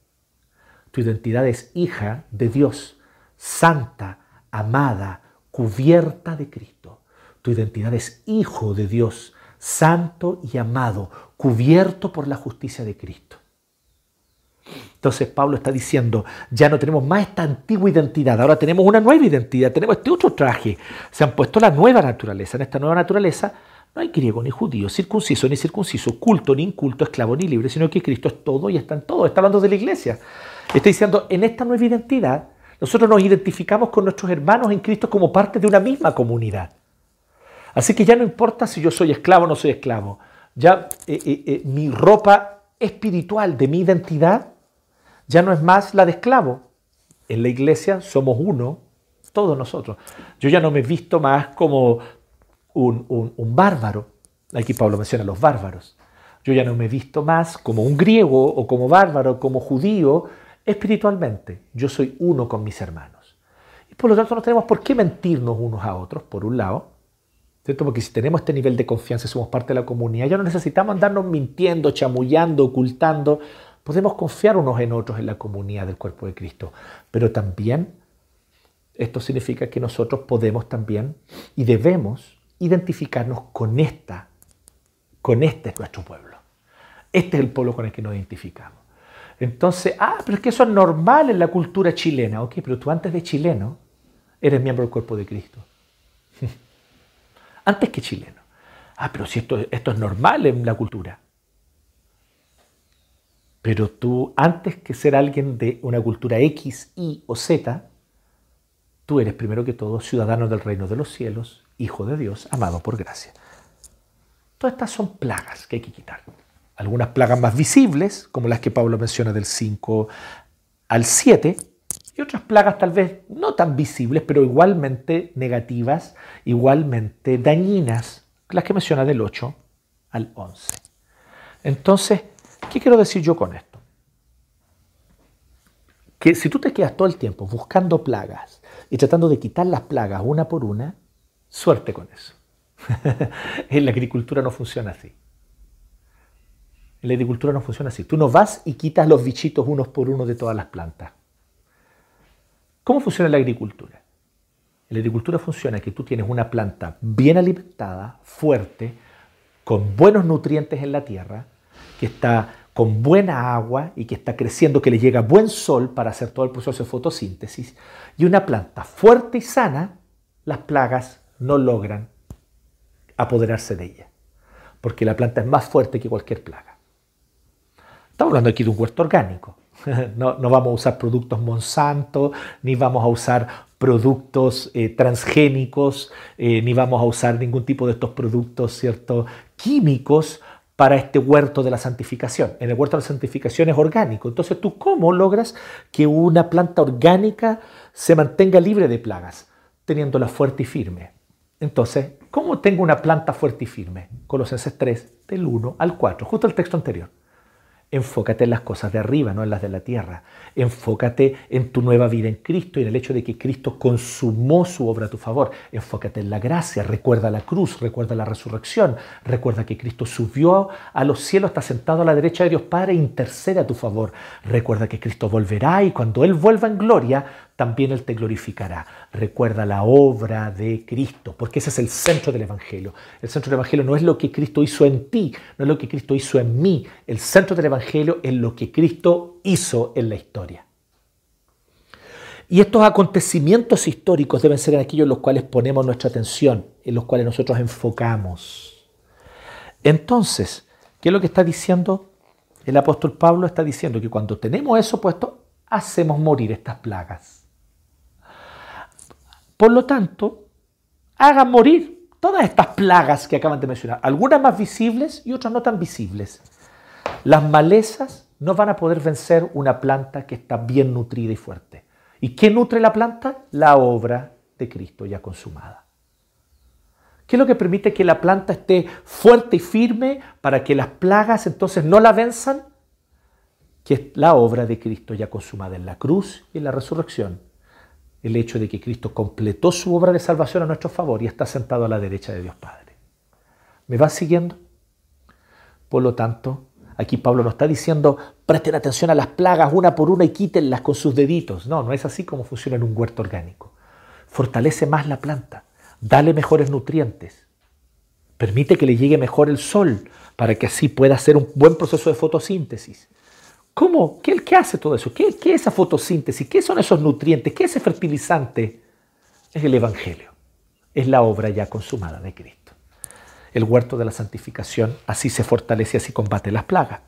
Tu identidad es hija de Dios, santa, amada, cubierta de Cristo. Tu identidad es hijo de Dios, santo y amado, cubierto por la justicia de Cristo. Entonces Pablo está diciendo, ya no tenemos más esta antigua identidad, ahora tenemos una nueva identidad, tenemos este otro traje, se han puesto la nueva naturaleza. En esta nueva naturaleza no hay griego ni judío, circunciso ni circunciso, culto ni inculto, esclavo ni libre, sino que Cristo es todo y está en todo. Está hablando de la iglesia. Está diciendo, en esta nueva identidad, nosotros nos identificamos con nuestros hermanos en Cristo como parte de una misma comunidad. Así que ya no importa si yo soy esclavo o no soy esclavo ya eh, eh, eh, mi ropa espiritual de mi identidad ya no es más la de esclavo. En la iglesia somos uno, todos nosotros. Yo ya no me he visto más como un, un bárbaro. Aquí Pablo menciona a los bárbaros. Yo ya no me he visto más como un griego o como bárbaro, como judío, espiritualmente. Yo soy uno con mis hermanos. Y por lo tanto no tenemos por qué mentirnos unos a otros, por un lado, porque si tenemos este nivel de confianza y somos parte de la comunidad, ya no necesitamos andarnos mintiendo, chamullando, ocultando. Podemos confiar unos en otros en la comunidad del cuerpo de Cristo. Pero también esto significa que nosotros podemos también y debemos identificarnos con esta, con este es nuestro pueblo. Este es el pueblo con el que nos identificamos. Entonces, ah, pero es que eso es normal en la cultura chilena. Ok, pero tú antes de chileno eres miembro del cuerpo de Cristo antes que chileno. Ah, pero si esto, esto es normal en la cultura. Pero tú, antes que ser alguien de una cultura X, Y o Z, tú eres primero que todo ciudadano del reino de los cielos, hijo de Dios, amado por gracia. Todas estas son plagas que hay que quitar. Algunas plagas más visibles, como las que Pablo menciona del 5 al 7, y otras plagas tal vez no tan visibles, pero igualmente negativas, igualmente dañinas, las que menciona del 8 al 11. Entonces, ¿qué quiero decir yo con esto? Que si tú te quedas todo el tiempo buscando plagas y tratando de quitar las plagas una por una, suerte con eso. en la agricultura no funciona así. En la agricultura no funciona así. Tú no vas y quitas los bichitos unos por uno de todas las plantas. ¿Cómo funciona la agricultura? La agricultura funciona que tú tienes una planta bien alimentada, fuerte, con buenos nutrientes en la tierra, que está con buena agua y que está creciendo, que le llega buen sol para hacer todo el proceso de fotosíntesis, y una planta fuerte y sana, las plagas no logran apoderarse de ella, porque la planta es más fuerte que cualquier plaga. Estamos hablando aquí de un huerto orgánico. No, vamos a usar productos Monsanto, ni vamos a usar productos eh, transgénicos, eh, ni vamos a usar ningún tipo de estos productos ¿cierto? químicos para este huerto de la santificación. En el huerto de la santificación es orgánico. Entonces, ¿tú cómo logras que una planta orgánica se mantenga libre de plagas? Teniéndola fuerte y firme. Entonces, ¿cómo tengo una planta fuerte y firme? Colosenses 3, del 1 al 4, justo el texto anterior. Enfócate en las cosas de arriba, no en las de la tierra. Enfócate en tu nueva vida en Cristo y en el hecho de que Cristo consumó su obra a tu favor. Enfócate en la gracia, recuerda la cruz, recuerda la resurrección, recuerda que Cristo subió a los cielos, está sentado a la derecha de Dios Padre e intercede a tu favor. Recuerda que Cristo volverá y cuando Él vuelva en gloria, también Él te glorificará. Recuerda la obra de Cristo, porque ese es el centro del Evangelio. El centro del Evangelio no es lo que Cristo hizo en ti, no es lo que Cristo hizo en mí. El centro del Evangelio es lo que Cristo hizo en la historia. Y estos acontecimientos históricos deben ser aquellos en los cuales ponemos nuestra atención, en los cuales nosotros enfocamos. Entonces, ¿qué es lo que está diciendo? El apóstol Pablo está diciendo que cuando tenemos eso puesto, hacemos morir estas plagas. Por lo tanto, hagan morir todas estas plagas que acaban de mencionar, algunas más visibles y otras no tan visibles. Las malezas no van a poder vencer una planta que está bien nutrida y fuerte. ¿Y qué nutre la planta? La obra de Cristo ya consumada. ¿Qué es lo que permite que la planta esté fuerte y firme para que las plagas entonces no la venzan? Que es la obra de Cristo ya consumada en la cruz y en la resurrección el hecho de que Cristo completó su obra de salvación a nuestro favor y está sentado a la derecha de Dios Padre. ¿Me vas siguiendo? Por lo tanto, aquí Pablo no está diciendo presten atención a las plagas una por una y quítenlas con sus deditos. No, no es así como funciona en un huerto orgánico. Fortalece más la planta, dale mejores nutrientes, permite que le llegue mejor el sol para que así pueda hacer un buen proceso de fotosíntesis ¿Cómo? ¿Qué, qué hace todo eso? ¿Qué, ¿Qué es esa fotosíntesis? ¿Qué son esos nutrientes? ¿Qué es ese fertilizante? Es el Evangelio. Es la obra ya consumada de Cristo. El huerto de la santificación así se fortalece, así combate las plagas.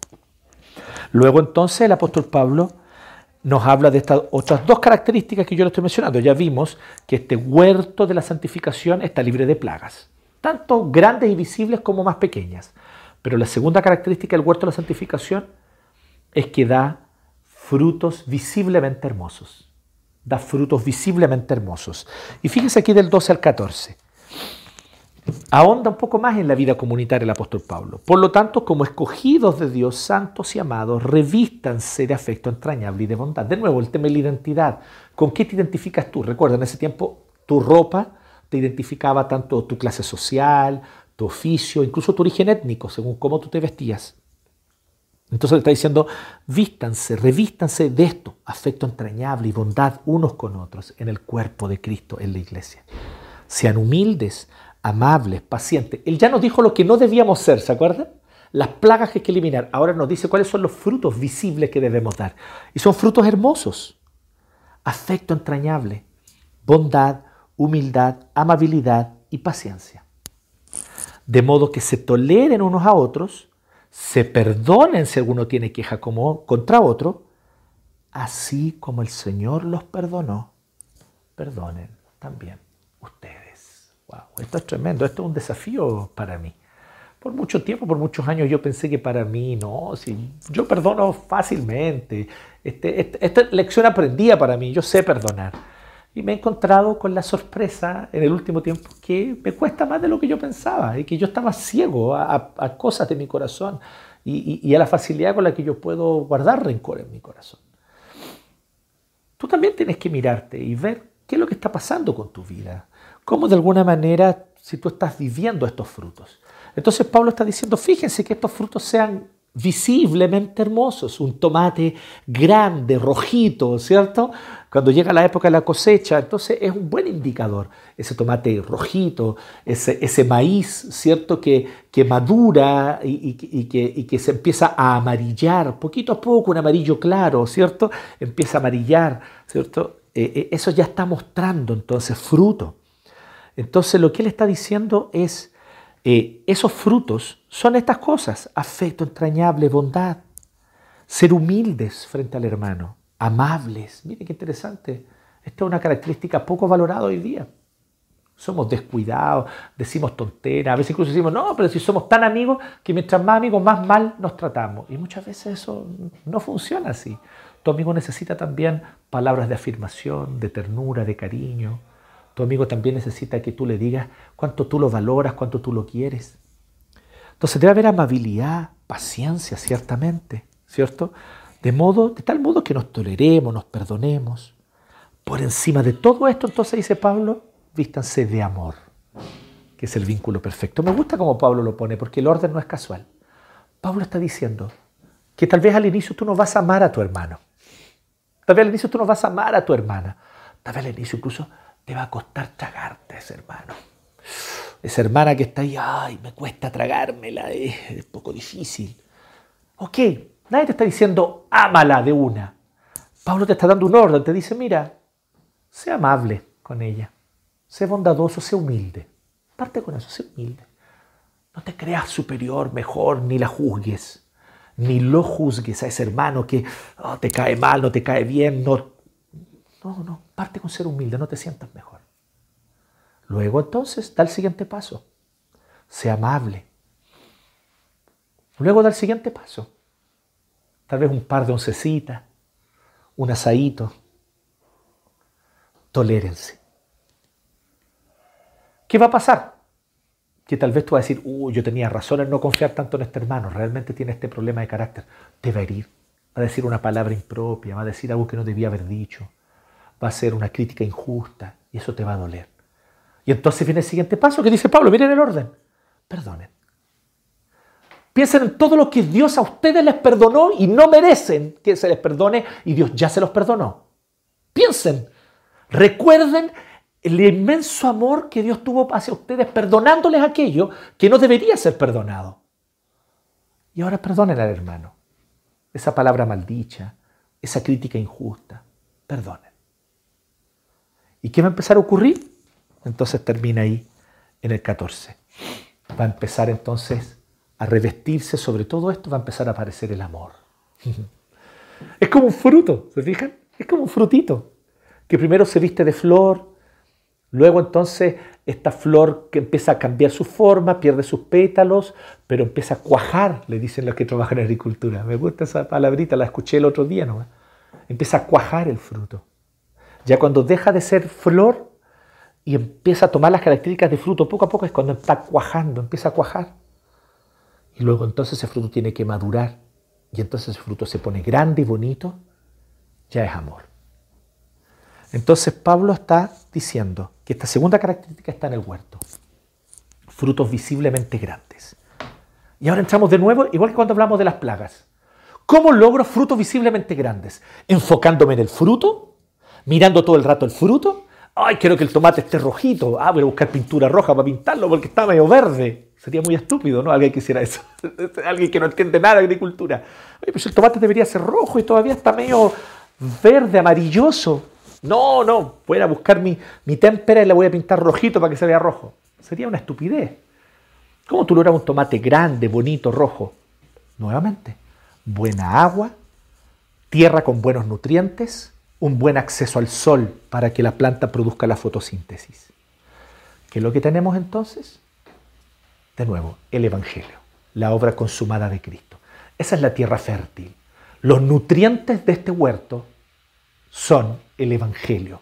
Luego entonces el apóstol Pablo nos habla de estas otras dos características que yo le estoy mencionando. Ya vimos que este huerto de la santificación está libre de plagas, tanto grandes y visibles como más pequeñas. Pero la segunda característica del huerto de la santificación es que da frutos visiblemente hermosos. Da frutos visiblemente hermosos. Y fíjense aquí del 12 al 14. Ahonda un poco más en la vida comunitaria el apóstol Pablo. Por lo tanto, como escogidos de Dios, santos y amados, revístanse de afecto entrañable y de bondad. De nuevo, el tema de la identidad. ¿Con qué te identificas tú? Recuerda, en ese tiempo tu ropa te identificaba tanto tu clase social, tu oficio, incluso tu origen étnico, según cómo tú te vestías. Entonces le está diciendo, vístanse, revístanse de esto, afecto entrañable y bondad unos con otros en el cuerpo de Cristo, en la iglesia. Sean humildes, amables, pacientes. Él ya nos dijo lo que no debíamos ser, ¿se acuerdan? Las plagas que hay que eliminar. Ahora nos dice cuáles son los frutos visibles que debemos dar. Y son frutos hermosos. Afecto entrañable, bondad, humildad, amabilidad y paciencia. De modo que se toleren unos a otros se perdonen si alguno tiene queja como, contra otro, así como el Señor los perdonó, perdonen también ustedes. Wow, esto es tremendo, esto es un desafío para mí. Por mucho tiempo, por muchos años yo pensé que para mí no, si yo perdono fácilmente. Este, este, esta lección aprendía para mí, yo sé perdonar. Y me he encontrado con la sorpresa en el último tiempo que me cuesta más de lo que yo pensaba y que yo estaba ciego a, cosas de mi corazón y, a la facilidad con la que yo puedo guardar rencor en mi corazón. Tú también tienes que mirarte y ver qué es lo que está pasando con tu vida. Cómo de alguna manera, si tú estás viviendo estos frutos. Entonces Pablo está diciendo, fíjense que estos frutos sean visiblemente hermosos, un tomate grande, rojito, ¿cierto? Cuando llega la época de la cosecha, entonces es un buen indicador ese tomate rojito, ese, ese maíz, ¿cierto? Que, que madura y, que, y, que, se empieza a amarillar, poquito a poco, un amarillo claro, ¿cierto? Empieza a amarillar, ¿cierto? Eh, eh, eso ya está mostrando entonces fruto. Entonces lo que él está diciendo es, eh, esos frutos son estas cosas, afecto entrañable, bondad, ser humildes frente al hermano, amables. Mire qué interesante. Esta es una característica poco valorada hoy día. Somos descuidados, decimos tonteras, a veces incluso decimos, no, pero si somos tan amigos que mientras más amigos, más mal nos tratamos. Y muchas veces eso no funciona así. Tu amigo necesita también palabras de afirmación, de ternura, de cariño. Tu amigo también necesita que tú le digas cuánto tú lo valoras, cuánto tú lo quieres. Entonces debe haber amabilidad, paciencia, ciertamente, ¿cierto? De modo, de tal modo que nos toleremos, nos perdonemos. Por encima de todo esto, entonces dice Pablo, vístanse de amor, que es el vínculo perfecto. Me gusta como Pablo lo pone, porque el orden no es casual. Pablo está diciendo que tal vez al inicio tú no vas a amar a tu hermano. Tal vez al inicio tú no vas a amar a tu hermana. Tal vez al inicio incluso te va a costar tragarte ese hermano. Esa hermana que está ahí, ay, me cuesta tragármela, es, poco difícil. Ok, nadie te está diciendo, ámala de una. Pablo te está dando un orden, te dice, mira, sé amable con ella, sé bondadoso, sé humilde. Parte con eso, sé humilde. No te creas superior, mejor, ni la juzgues, ni lo juzgues a ese hermano que oh, te cae mal, no te cae bien, no, no, no, parte con ser humilde, no te sientas mejor. Luego entonces da el siguiente paso. Sea amable. Luego da el siguiente paso. Tal vez un par de oncecitas, un asadito. Tolérense. ¿Qué va a pasar? Que tal vez tú vas a decir, uh, yo tenía razón en no confiar tanto en este hermano, realmente tiene este problema de carácter. Te va a herir, va a decir una palabra impropia, va a decir algo que no debía haber dicho va a ser una crítica injusta y eso te va a doler. Y entonces viene el siguiente paso que dice Pablo, miren el orden, perdonen. Piensen en todo lo que Dios a ustedes les perdonó y no merecen que se les perdone y Dios ya se los perdonó. Piensen, recuerden el inmenso amor que Dios tuvo hacia ustedes perdonándoles aquello que no debería ser perdonado. Y ahora perdonen al hermano. Esa palabra maldicha, esa crítica injusta, perdonen. ¿Y qué va a empezar a ocurrir? Entonces termina ahí en el 14. Va a empezar entonces a revestirse sobre todo esto, va a empezar a aparecer el amor. Es como un fruto, ¿se fijan? Es como un frutito, que primero se viste de flor, luego entonces esta flor que empieza a cambiar su forma, pierde sus pétalos, pero empieza a cuajar, le dicen los que trabajan en agricultura. Me gusta esa palabrita, la escuché el otro día, ¿no? Empieza a cuajar el fruto. Ya cuando deja de ser flor y empieza a tomar las características de fruto poco a poco es cuando está cuajando, empieza a cuajar. Y luego entonces ese fruto tiene que madurar. Y entonces ese fruto se pone grande y bonito. Ya es amor. Entonces Pablo está diciendo que esta segunda característica está en el huerto. Frutos visiblemente grandes. Y ahora entramos de nuevo, igual que cuando hablamos de las plagas. ¿Cómo logro frutos visiblemente grandes? Enfocándome en el fruto mirando todo el rato el fruto. Ay, quiero que el tomate esté rojito. Ah, voy a buscar pintura roja para pintarlo porque está medio verde. Sería muy estúpido, ¿no? Alguien que hiciera eso. Alguien que no entiende nada de agricultura. Oye, pues el tomate debería ser rojo y todavía está medio verde, amarilloso. No, no, voy a buscar mi, mi témpera y la voy a pintar rojito para que se vea rojo. Sería una estupidez. ¿Cómo tú logras un tomate grande, bonito, rojo? Nuevamente, buena agua, tierra con buenos nutrientes, un buen acceso al sol para que la planta produzca la fotosíntesis. ¿Qué es lo que tenemos entonces? De nuevo, el Evangelio, la obra consumada de Cristo. Esa es la tierra fértil. Los nutrientes de este huerto son el Evangelio.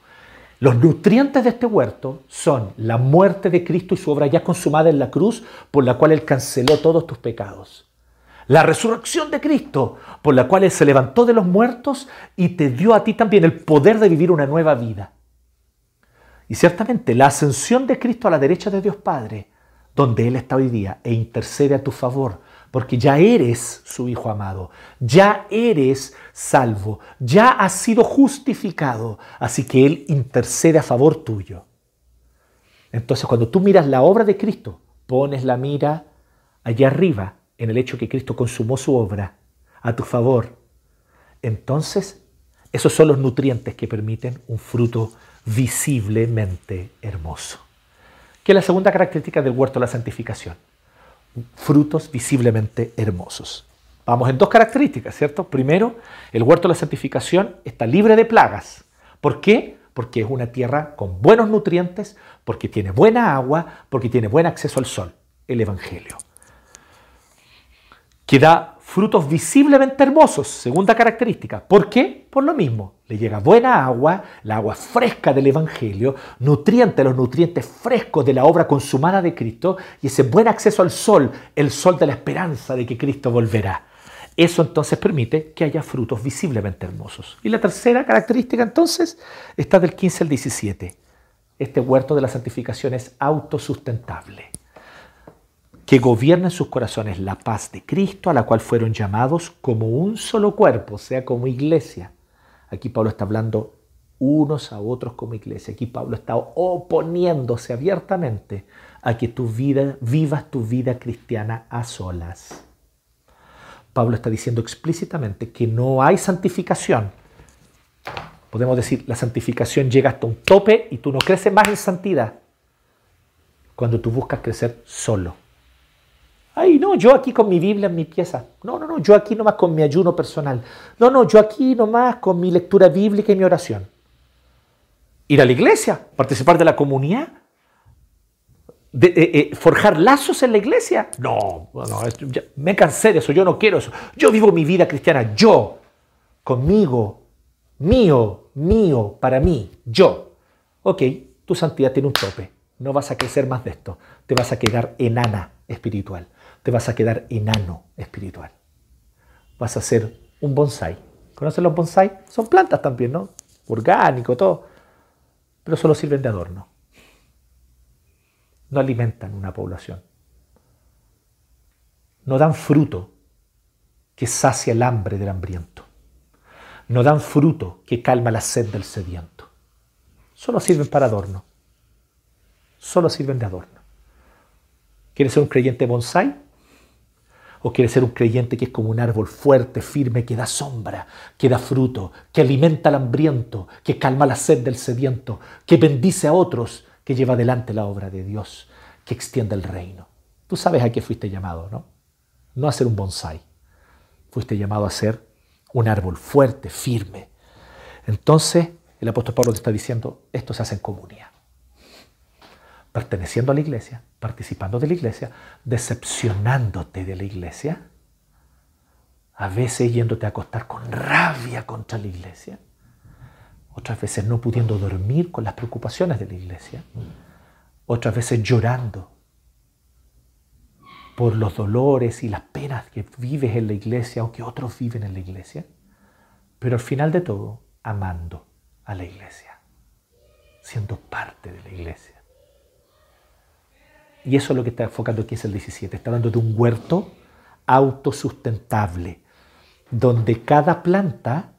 Los nutrientes de este huerto son la muerte de Cristo y su obra ya consumada en la cruz, por la cual Él canceló todos tus pecados la resurrección de Cristo, por la cual Él se levantó de los muertos y te dio a ti también el poder de vivir una nueva vida. Y ciertamente la ascensión de Cristo a la derecha de Dios Padre, donde Él está hoy día e intercede a tu favor, porque ya eres su Hijo amado, ya eres salvo, ya has sido justificado, así que Él intercede a favor tuyo. Entonces cuando tú miras la obra de Cristo, pones la mira allá arriba en el hecho que Cristo consumó su obra a tu favor, entonces esos son los nutrientes que permiten un fruto visiblemente hermoso. ¿Qué es la segunda característica del huerto de la santificación? Frutos visiblemente hermosos. Vamos en dos características, ¿cierto? Primero, el huerto de la santificación está libre de plagas. ¿Por qué? Porque es una tierra con buenos nutrientes, porque tiene buena agua, porque tiene buen acceso al sol, el Evangelio que da frutos visiblemente hermosos, segunda característica. ¿Por qué? Por lo mismo. Le llega buena agua, la agua fresca del Evangelio, nutrientes, los nutrientes frescos de la obra consumada de Cristo y ese buen acceso al sol, el sol de la esperanza de que Cristo volverá. Eso entonces permite que haya frutos visiblemente hermosos. Y la tercera característica entonces está del 15 al 17. Este huerto de la santificación es autosustentable que gobierna en sus corazones la paz de Cristo, a la cual fueron llamados como un solo cuerpo, o sea, como iglesia. Aquí Pablo está hablando unos a otros como iglesia. Aquí Pablo está oponiéndose abiertamente a que tu vida, vivas tu vida cristiana a solas. Pablo está diciendo explícitamente que no hay santificación. Podemos decir, la santificación llega hasta un tope y tú no creces más en santidad cuando tú buscas crecer solo. Ay, no, yo aquí con mi Biblia en mi pieza. No, no, no, yo aquí nomás con mi ayuno personal. No, no, yo aquí nomás con mi lectura bíblica y mi oración. Ir a la iglesia, participar de la comunidad, de, eh, eh, forjar lazos en la iglesia. No, no me cansé de eso, yo no quiero eso. Yo vivo mi vida cristiana, yo, conmigo, mío, mío, para mí, yo. Ok, tu santidad tiene un tope. No vas a crecer más de esto. Te vas a quedar enana espiritual te vas a quedar enano espiritual. Vas a ser un bonsai. ¿Conocen los bonsai? Son plantas también, ¿no? Orgánico, todo. Pero solo sirven de adorno. No alimentan una población. No dan fruto que sacia el hambre del hambriento. No dan fruto que calma la sed del sediento. Solo sirven para adorno. Solo sirven de adorno. ¿Quieres ser un creyente bonsai? ¿O quieres ser un creyente que es como un árbol fuerte, firme, que da sombra, que da fruto, que alimenta al hambriento, que calma la sed del sediento, que bendice a otros, que lleva adelante la obra de Dios, que extiende el reino? Tú sabes a qué fuiste llamado, ¿no? No a ser un bonsai. Fuiste llamado a ser un árbol fuerte, firme. Entonces, el apóstol Pablo te está diciendo, esto se hace en comunidad perteneciendo a la iglesia, participando de la iglesia, decepcionándote de la iglesia, a veces yéndote a acostar con rabia contra la iglesia, otras veces no pudiendo dormir con las preocupaciones de la iglesia, otras veces llorando por los dolores y las penas que vives en la iglesia o que otros viven en la iglesia, pero al final de todo, amando a la iglesia, siendo parte de la iglesia. Y eso es lo que está enfocando aquí es el 17. Está hablando de un huerto autosustentable, donde cada planta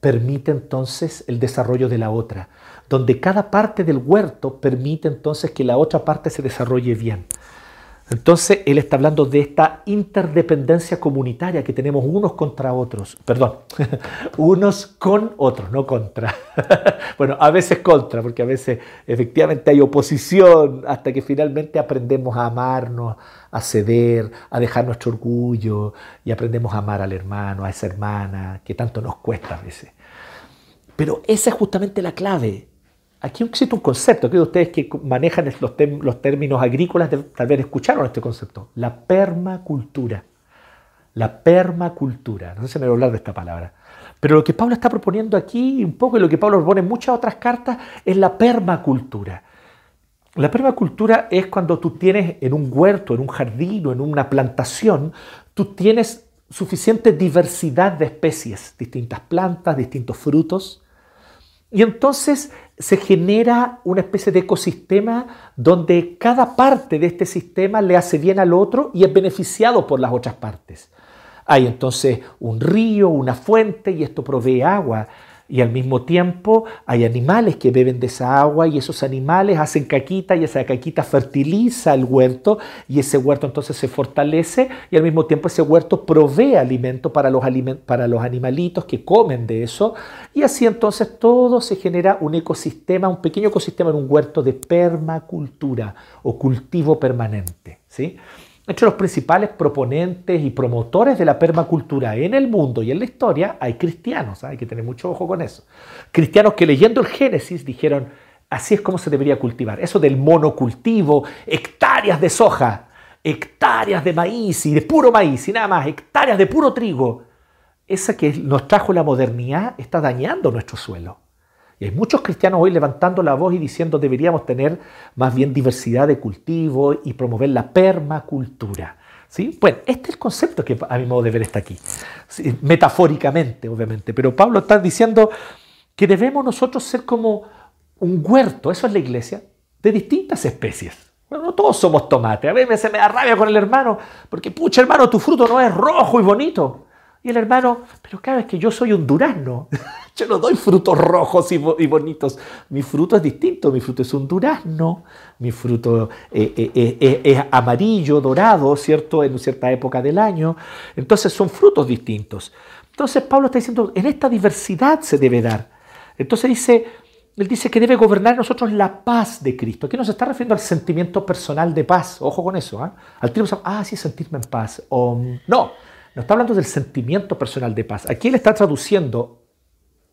permite entonces el desarrollo de la otra, donde cada parte del huerto permite entonces que la otra parte se desarrolle bien. Entonces, él está hablando de esta interdependencia comunitaria que tenemos unos contra otros, perdón, unos con otros, no contra. bueno, a veces contra, porque a veces efectivamente hay oposición hasta que finalmente aprendemos a amarnos, a ceder, a dejar nuestro orgullo y aprendemos a amar al hermano, a esa hermana, que tanto nos cuesta a veces. Pero esa es justamente la clave, Aquí existe un concepto, creo que ustedes que manejan los, términos agrícolas tal vez escucharon este concepto, la permacultura. La permacultura, no sé si me voy a hablar de esta palabra. Pero lo que Pablo está proponiendo aquí, un poco, y lo que Pablo propone en muchas otras cartas, es la permacultura. La permacultura es cuando tú tienes en un huerto, en un jardín o en una plantación, tú tienes suficiente diversidad de especies, distintas plantas, distintos frutos, y entonces se genera una especie de ecosistema donde cada parte de este sistema le hace bien al otro y es beneficiado por las otras partes. Hay entonces un río, una fuente y esto provee agua y al mismo tiempo hay animales que beben de esa agua y esos animales hacen caquita y esa caquita fertiliza el huerto y ese huerto entonces se fortalece y al mismo tiempo ese huerto provee alimento para los, para los animalitos que comen de eso y así entonces todo se genera un ecosistema, un pequeño ecosistema en un huerto de permacultura o cultivo permanente. ¿sí? Entre los principales proponentes y promotores de la permacultura en el mundo y en la historia hay cristianos, ¿ah? hay que tener mucho ojo con eso. Cristianos que leyendo el Génesis dijeron, así es como se debería cultivar. Eso del monocultivo, hectáreas de soja, hectáreas de maíz y de puro maíz y nada más, hectáreas de puro trigo. Esa que nos trajo la modernidad está dañando nuestro suelo. Y hay muchos cristianos hoy levantando la voz y diciendo deberíamos tener más bien diversidad de cultivo y promover la permacultura. ¿Sí? Bueno, este es el concepto que a mi modo de ver está aquí. Metafóricamente, obviamente. Pero Pablo está diciendo que debemos nosotros ser como un huerto, eso es la iglesia, de distintas especies. Bueno, no todos somos tomates. A veces me da rabia con el hermano, porque pucha hermano, tu fruto no es rojo y bonito. Y el hermano, pero claro, es que yo soy un durazno. yo no doy frutos rojos y, bonitos. Mi fruto es distinto. Mi fruto es un durazno. Mi fruto eh, eh, eh, es amarillo, dorado, ¿cierto? En cierta época del año. Entonces son frutos distintos. Entonces Pablo está diciendo, en esta diversidad se debe dar. Entonces dice, él dice que debe gobernar en nosotros la paz de Cristo. Aquí no se está refiriendo al sentimiento personal de paz. Ojo con eso. ¿ah? Al tiro, ah, sí, sentirme en paz. O, no, no está hablando del sentimiento personal de paz. Aquí él está traduciendo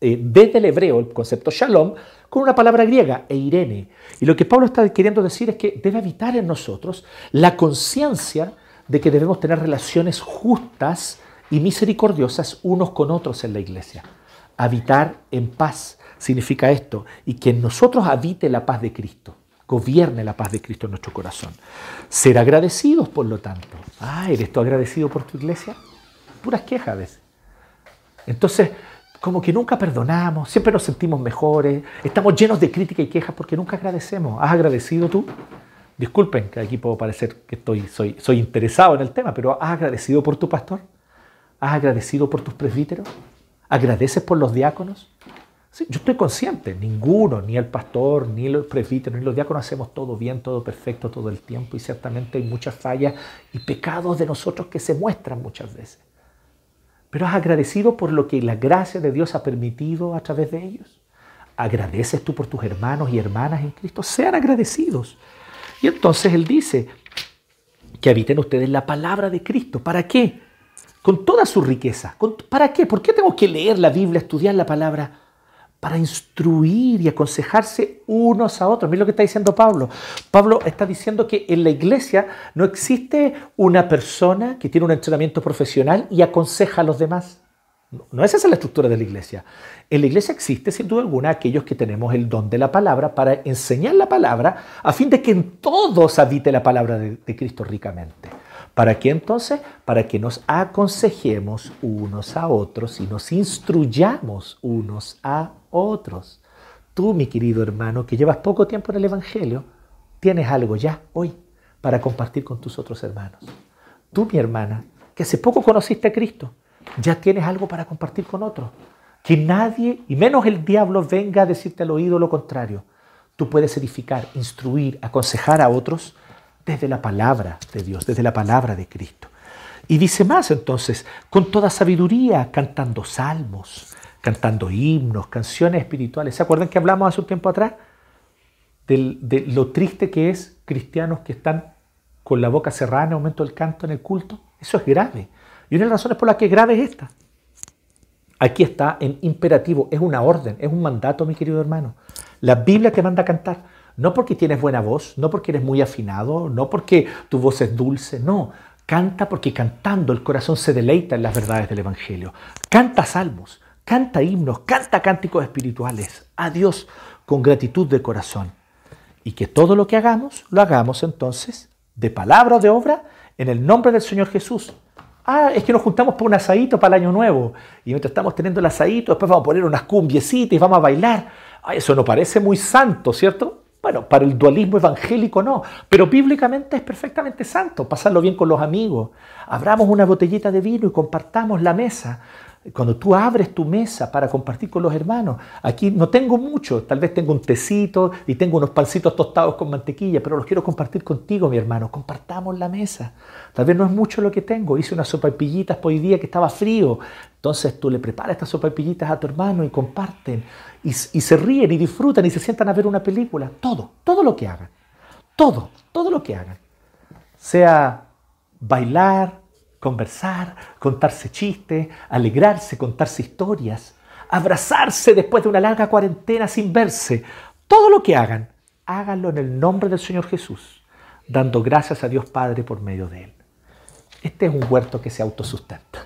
eh, desde el hebreo el concepto shalom con una palabra griega, eirene. Y lo que Pablo está queriendo decir es que debe habitar en nosotros la conciencia de que debemos tener relaciones justas y misericordiosas unos con otros en la iglesia. Habitar en paz significa esto, y que en nosotros habite la paz de Cristo gobierne la paz de Cristo en nuestro corazón. Ser agradecidos, por lo tanto. Ah, ¿eres tú agradecido por tu iglesia? Puras quejas a veces. Entonces, como que nunca perdonamos, siempre nos sentimos mejores, estamos llenos de crítica y quejas porque nunca agradecemos. ¿Has agradecido tú? Disculpen que aquí puedo parecer que estoy, soy, soy interesado en el tema, pero ¿has agradecido por tu pastor? ¿Has agradecido por tus presbíteros? ¿Agradeces por los diáconos? yo estoy consciente, ninguno, ni el pastor, ni los presbíteros, ni los diáconos hacemos todo bien, todo perfecto todo el tiempo y ciertamente hay muchas fallas y pecados de nosotros que se muestran muchas veces pero has agradecido por lo que la gracia de Dios ha permitido a través de ellos. Agradeces tú por tus hermanos y hermanas en Cristo. Sean agradecidos. Y entonces Él dice que habiten ustedes la palabra de Cristo. ¿Para qué? Con toda su riqueza. ¿Para qué? ¿Por qué tengo que leer la Biblia, estudiar la palabra? Para instruir y aconsejarse unos a otros. Mira lo que está diciendo Pablo. Pablo está diciendo que en la iglesia no existe una persona que tiene un entrenamiento profesional y aconseja a los demás. No, esa es la estructura de la iglesia. En la iglesia existe, sin duda alguna, aquellos que tenemos el don de la palabra para enseñar la palabra a fin de que en todos habite la palabra de, de Cristo ricamente. ¿Para qué entonces? Para que nos aconsejemos unos a otros y nos instruyamos unos a otros. Tú, mi querido hermano, que llevas poco tiempo en el Evangelio, tienes algo ya hoy para compartir con tus otros hermanos. Tú, mi hermana, que hace poco conociste a Cristo, ya tienes algo para compartir con otros. Que nadie, y menos el diablo, venga a decirte al oído lo contrario. Tú puedes edificar, instruir, aconsejar a otros desde la palabra de Dios, desde la palabra de Cristo. Y dice más entonces, con toda sabiduría, cantando salmos, cantando himnos, canciones espirituales. ¿Se acuerdan que hablamos hace un tiempo atrás de lo triste que es cristianos que están con la boca cerrada en el momento del canto en el culto? Eso es grave. Y una de las razones por las que es grave es esta. Aquí está en imperativo, es una orden, es un mandato, mi querido hermano. La Biblia te manda a cantar. No porque tienes buena voz, no porque eres muy afinado, no porque tu voz es dulce, no. Canta porque cantando el corazón se deleita en las verdades del Evangelio. Canta salmos, canta himnos, canta cánticos espirituales a Dios con gratitud de corazón. Y que todo lo que hagamos, lo hagamos entonces de palabra o de obra en el nombre del Señor Jesús. Ah, es que nos juntamos por un asadito para el año nuevo. Y mientras estamos teniendo el asadito, después vamos a poner unas cumbiecitas y vamos a bailar. eso no parece muy santo, ¿cierto? Bueno, para el dualismo evangélico no, pero bíblicamente es perfectamente santo, pasarlo bien con los amigos. Abramos una botellita de vino y compartamos la mesa. Cuando tú abres tu mesa para compartir con los hermanos, aquí no tengo mucho, tal vez tengo un tecito y tengo unos pancitos tostados con mantequilla, pero los quiero compartir contigo, mi hermano. Compartamos la mesa. Tal vez no es mucho lo que tengo. Hice unas sopaipillitas por hoy día que estaba frío. Entonces tú le preparas estas sopaipillitas a tu hermano y comparten. Y, y se ríen y disfrutan y se sientan a ver una película. Todo, todo lo que hagan. Todo, todo lo que hagan. Sea bailar, conversar, contarse chistes, alegrarse, contarse historias, abrazarse después de una larga cuarentena sin verse. Todo lo que hagan, háganlo en el nombre del Señor Jesús. dando gracias a Dios Padre por medio de él. Este es un huerto que se autosustenta.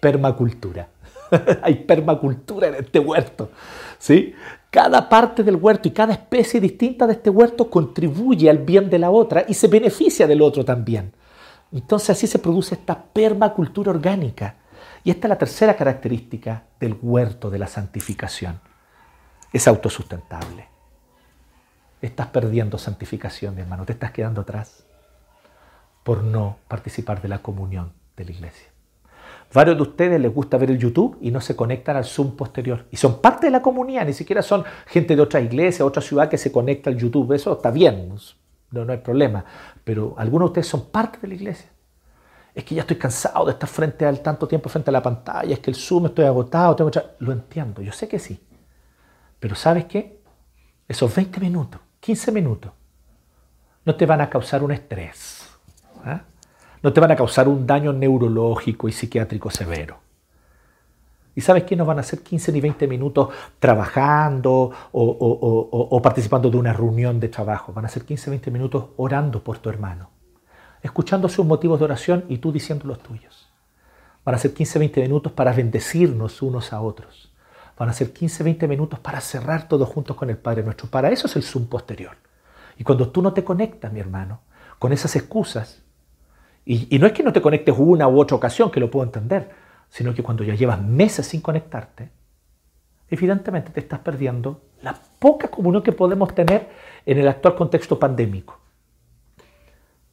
Permacultura. Hay permacultura en este huerto. ¿sí? Cada parte del huerto y cada especie distinta de este huerto contribuye al bien de la otra y se beneficia del otro también. Entonces así se produce esta permacultura orgánica. Y esta es la tercera característica del huerto de la santificación. Es autosustentable. Estás perdiendo santificación, mi hermano. Te estás quedando atrás por no participar de la comunión de la iglesia. Varios de ustedes les gusta ver el YouTube y no se conectan al Zoom posterior. Y son parte de la comunidad, ni siquiera son gente de otra iglesia, otra ciudad que se conecta al YouTube. Eso está bien, no, no hay problema. Pero algunos de ustedes son parte de la iglesia. Es que ya estoy cansado de estar frente al tanto tiempo frente a la pantalla, es que el Zoom estoy agotado, tengo Lo entiendo, yo sé que sí. Pero ¿sabes qué? Esos 20 minutos, 15 minutos, no te van a causar un estrés. ¿ah? no te van a causar un daño neurológico y psiquiátrico severo. ¿Y sabes qué? No van a ser 15 ni 20 minutos trabajando o, participando de una reunión de trabajo. Van a ser 15, 20 minutos orando por tu hermano, escuchando sus motivos de oración y tú diciendo los tuyos. Van a ser 15, 20 minutos para bendecirnos unos a otros. Van a ser 15, 20 minutos para cerrar todos juntos con el Padre nuestro. Para eso es el Zoom posterior. Y cuando tú no te conectas, mi hermano, con esas excusas, y, no es que no te conectes una u otra ocasión, que lo puedo entender, sino que cuando ya llevas meses sin conectarte, evidentemente te estás perdiendo la poca comunión que podemos tener en el actual contexto pandémico.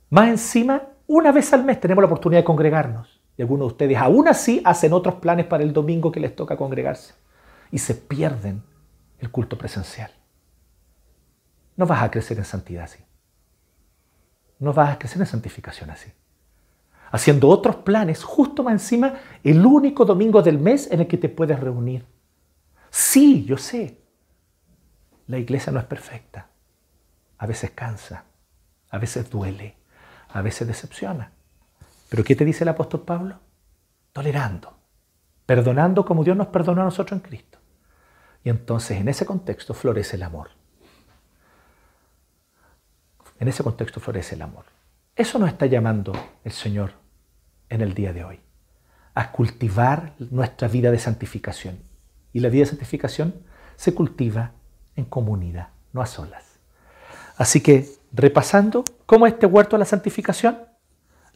Más encima, una vez al mes tenemos la oportunidad de congregarnos. Y algunos de ustedes aún así hacen otros planes para el domingo que les toca congregarse. Y se pierden el culto presencial. No vas a crecer en santidad así. No vas a crecer en santificación así haciendo otros planes, justo más encima el único domingo del mes en el que te puedes reunir. Sí, yo sé, la iglesia no es perfecta. A veces cansa, a veces duele, a veces decepciona. Pero ¿qué te dice el apóstol Pablo? Tolerando, perdonando como Dios nos perdonó a nosotros en Cristo. Y entonces en ese contexto florece el amor. En ese contexto florece el amor. Eso nos está llamando el Señor en el día de hoy, a cultivar nuestra vida de santificación. Y la vida de santificación se cultiva en comunidad, no a solas. Así que, repasando, ¿cómo es este huerto de la santificación?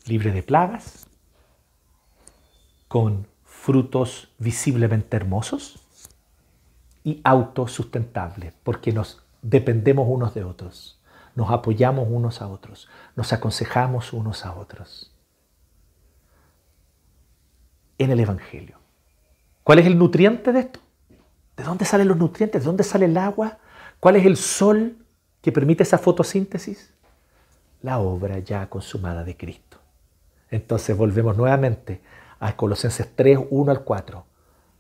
Libre de plagas, con frutos visiblemente hermosos y autosustentable, porque nos dependemos unos de otros nos apoyamos unos a otros, nos aconsejamos unos a otros. En el Evangelio. ¿Cuál es el nutriente de esto? ¿De dónde salen los nutrientes? ¿De dónde sale el agua? ¿Cuál es el sol que permite esa fotosíntesis? La obra ya consumada de Cristo. Entonces volvemos nuevamente a Colosenses 3, 1 al 4.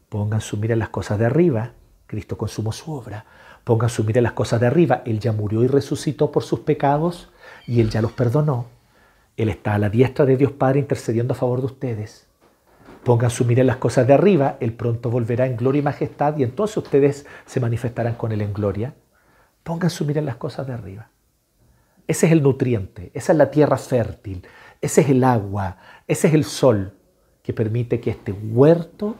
Pongan su mira en las cosas de arriba. Cristo consumó su obra. Pongan su mira las cosas de arriba. Él ya murió y resucitó por sus pecados y Él ya los perdonó. Él está a la diestra de Dios Padre intercediendo a favor de ustedes. Pongan su mira en las cosas de arriba. Él pronto volverá en gloria y majestad y entonces ustedes se manifestarán con Él en gloria. Pongan su mira en las cosas de arriba. Ese es el nutriente, esa es la tierra fértil, ese es el agua, ese es el sol que permite que este huerto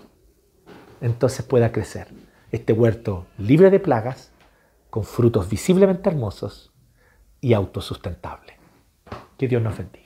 entonces pueda crecer. Este huerto libre de plagas con frutos visiblemente hermosos y autosustentables. Que Dios nos bendiga.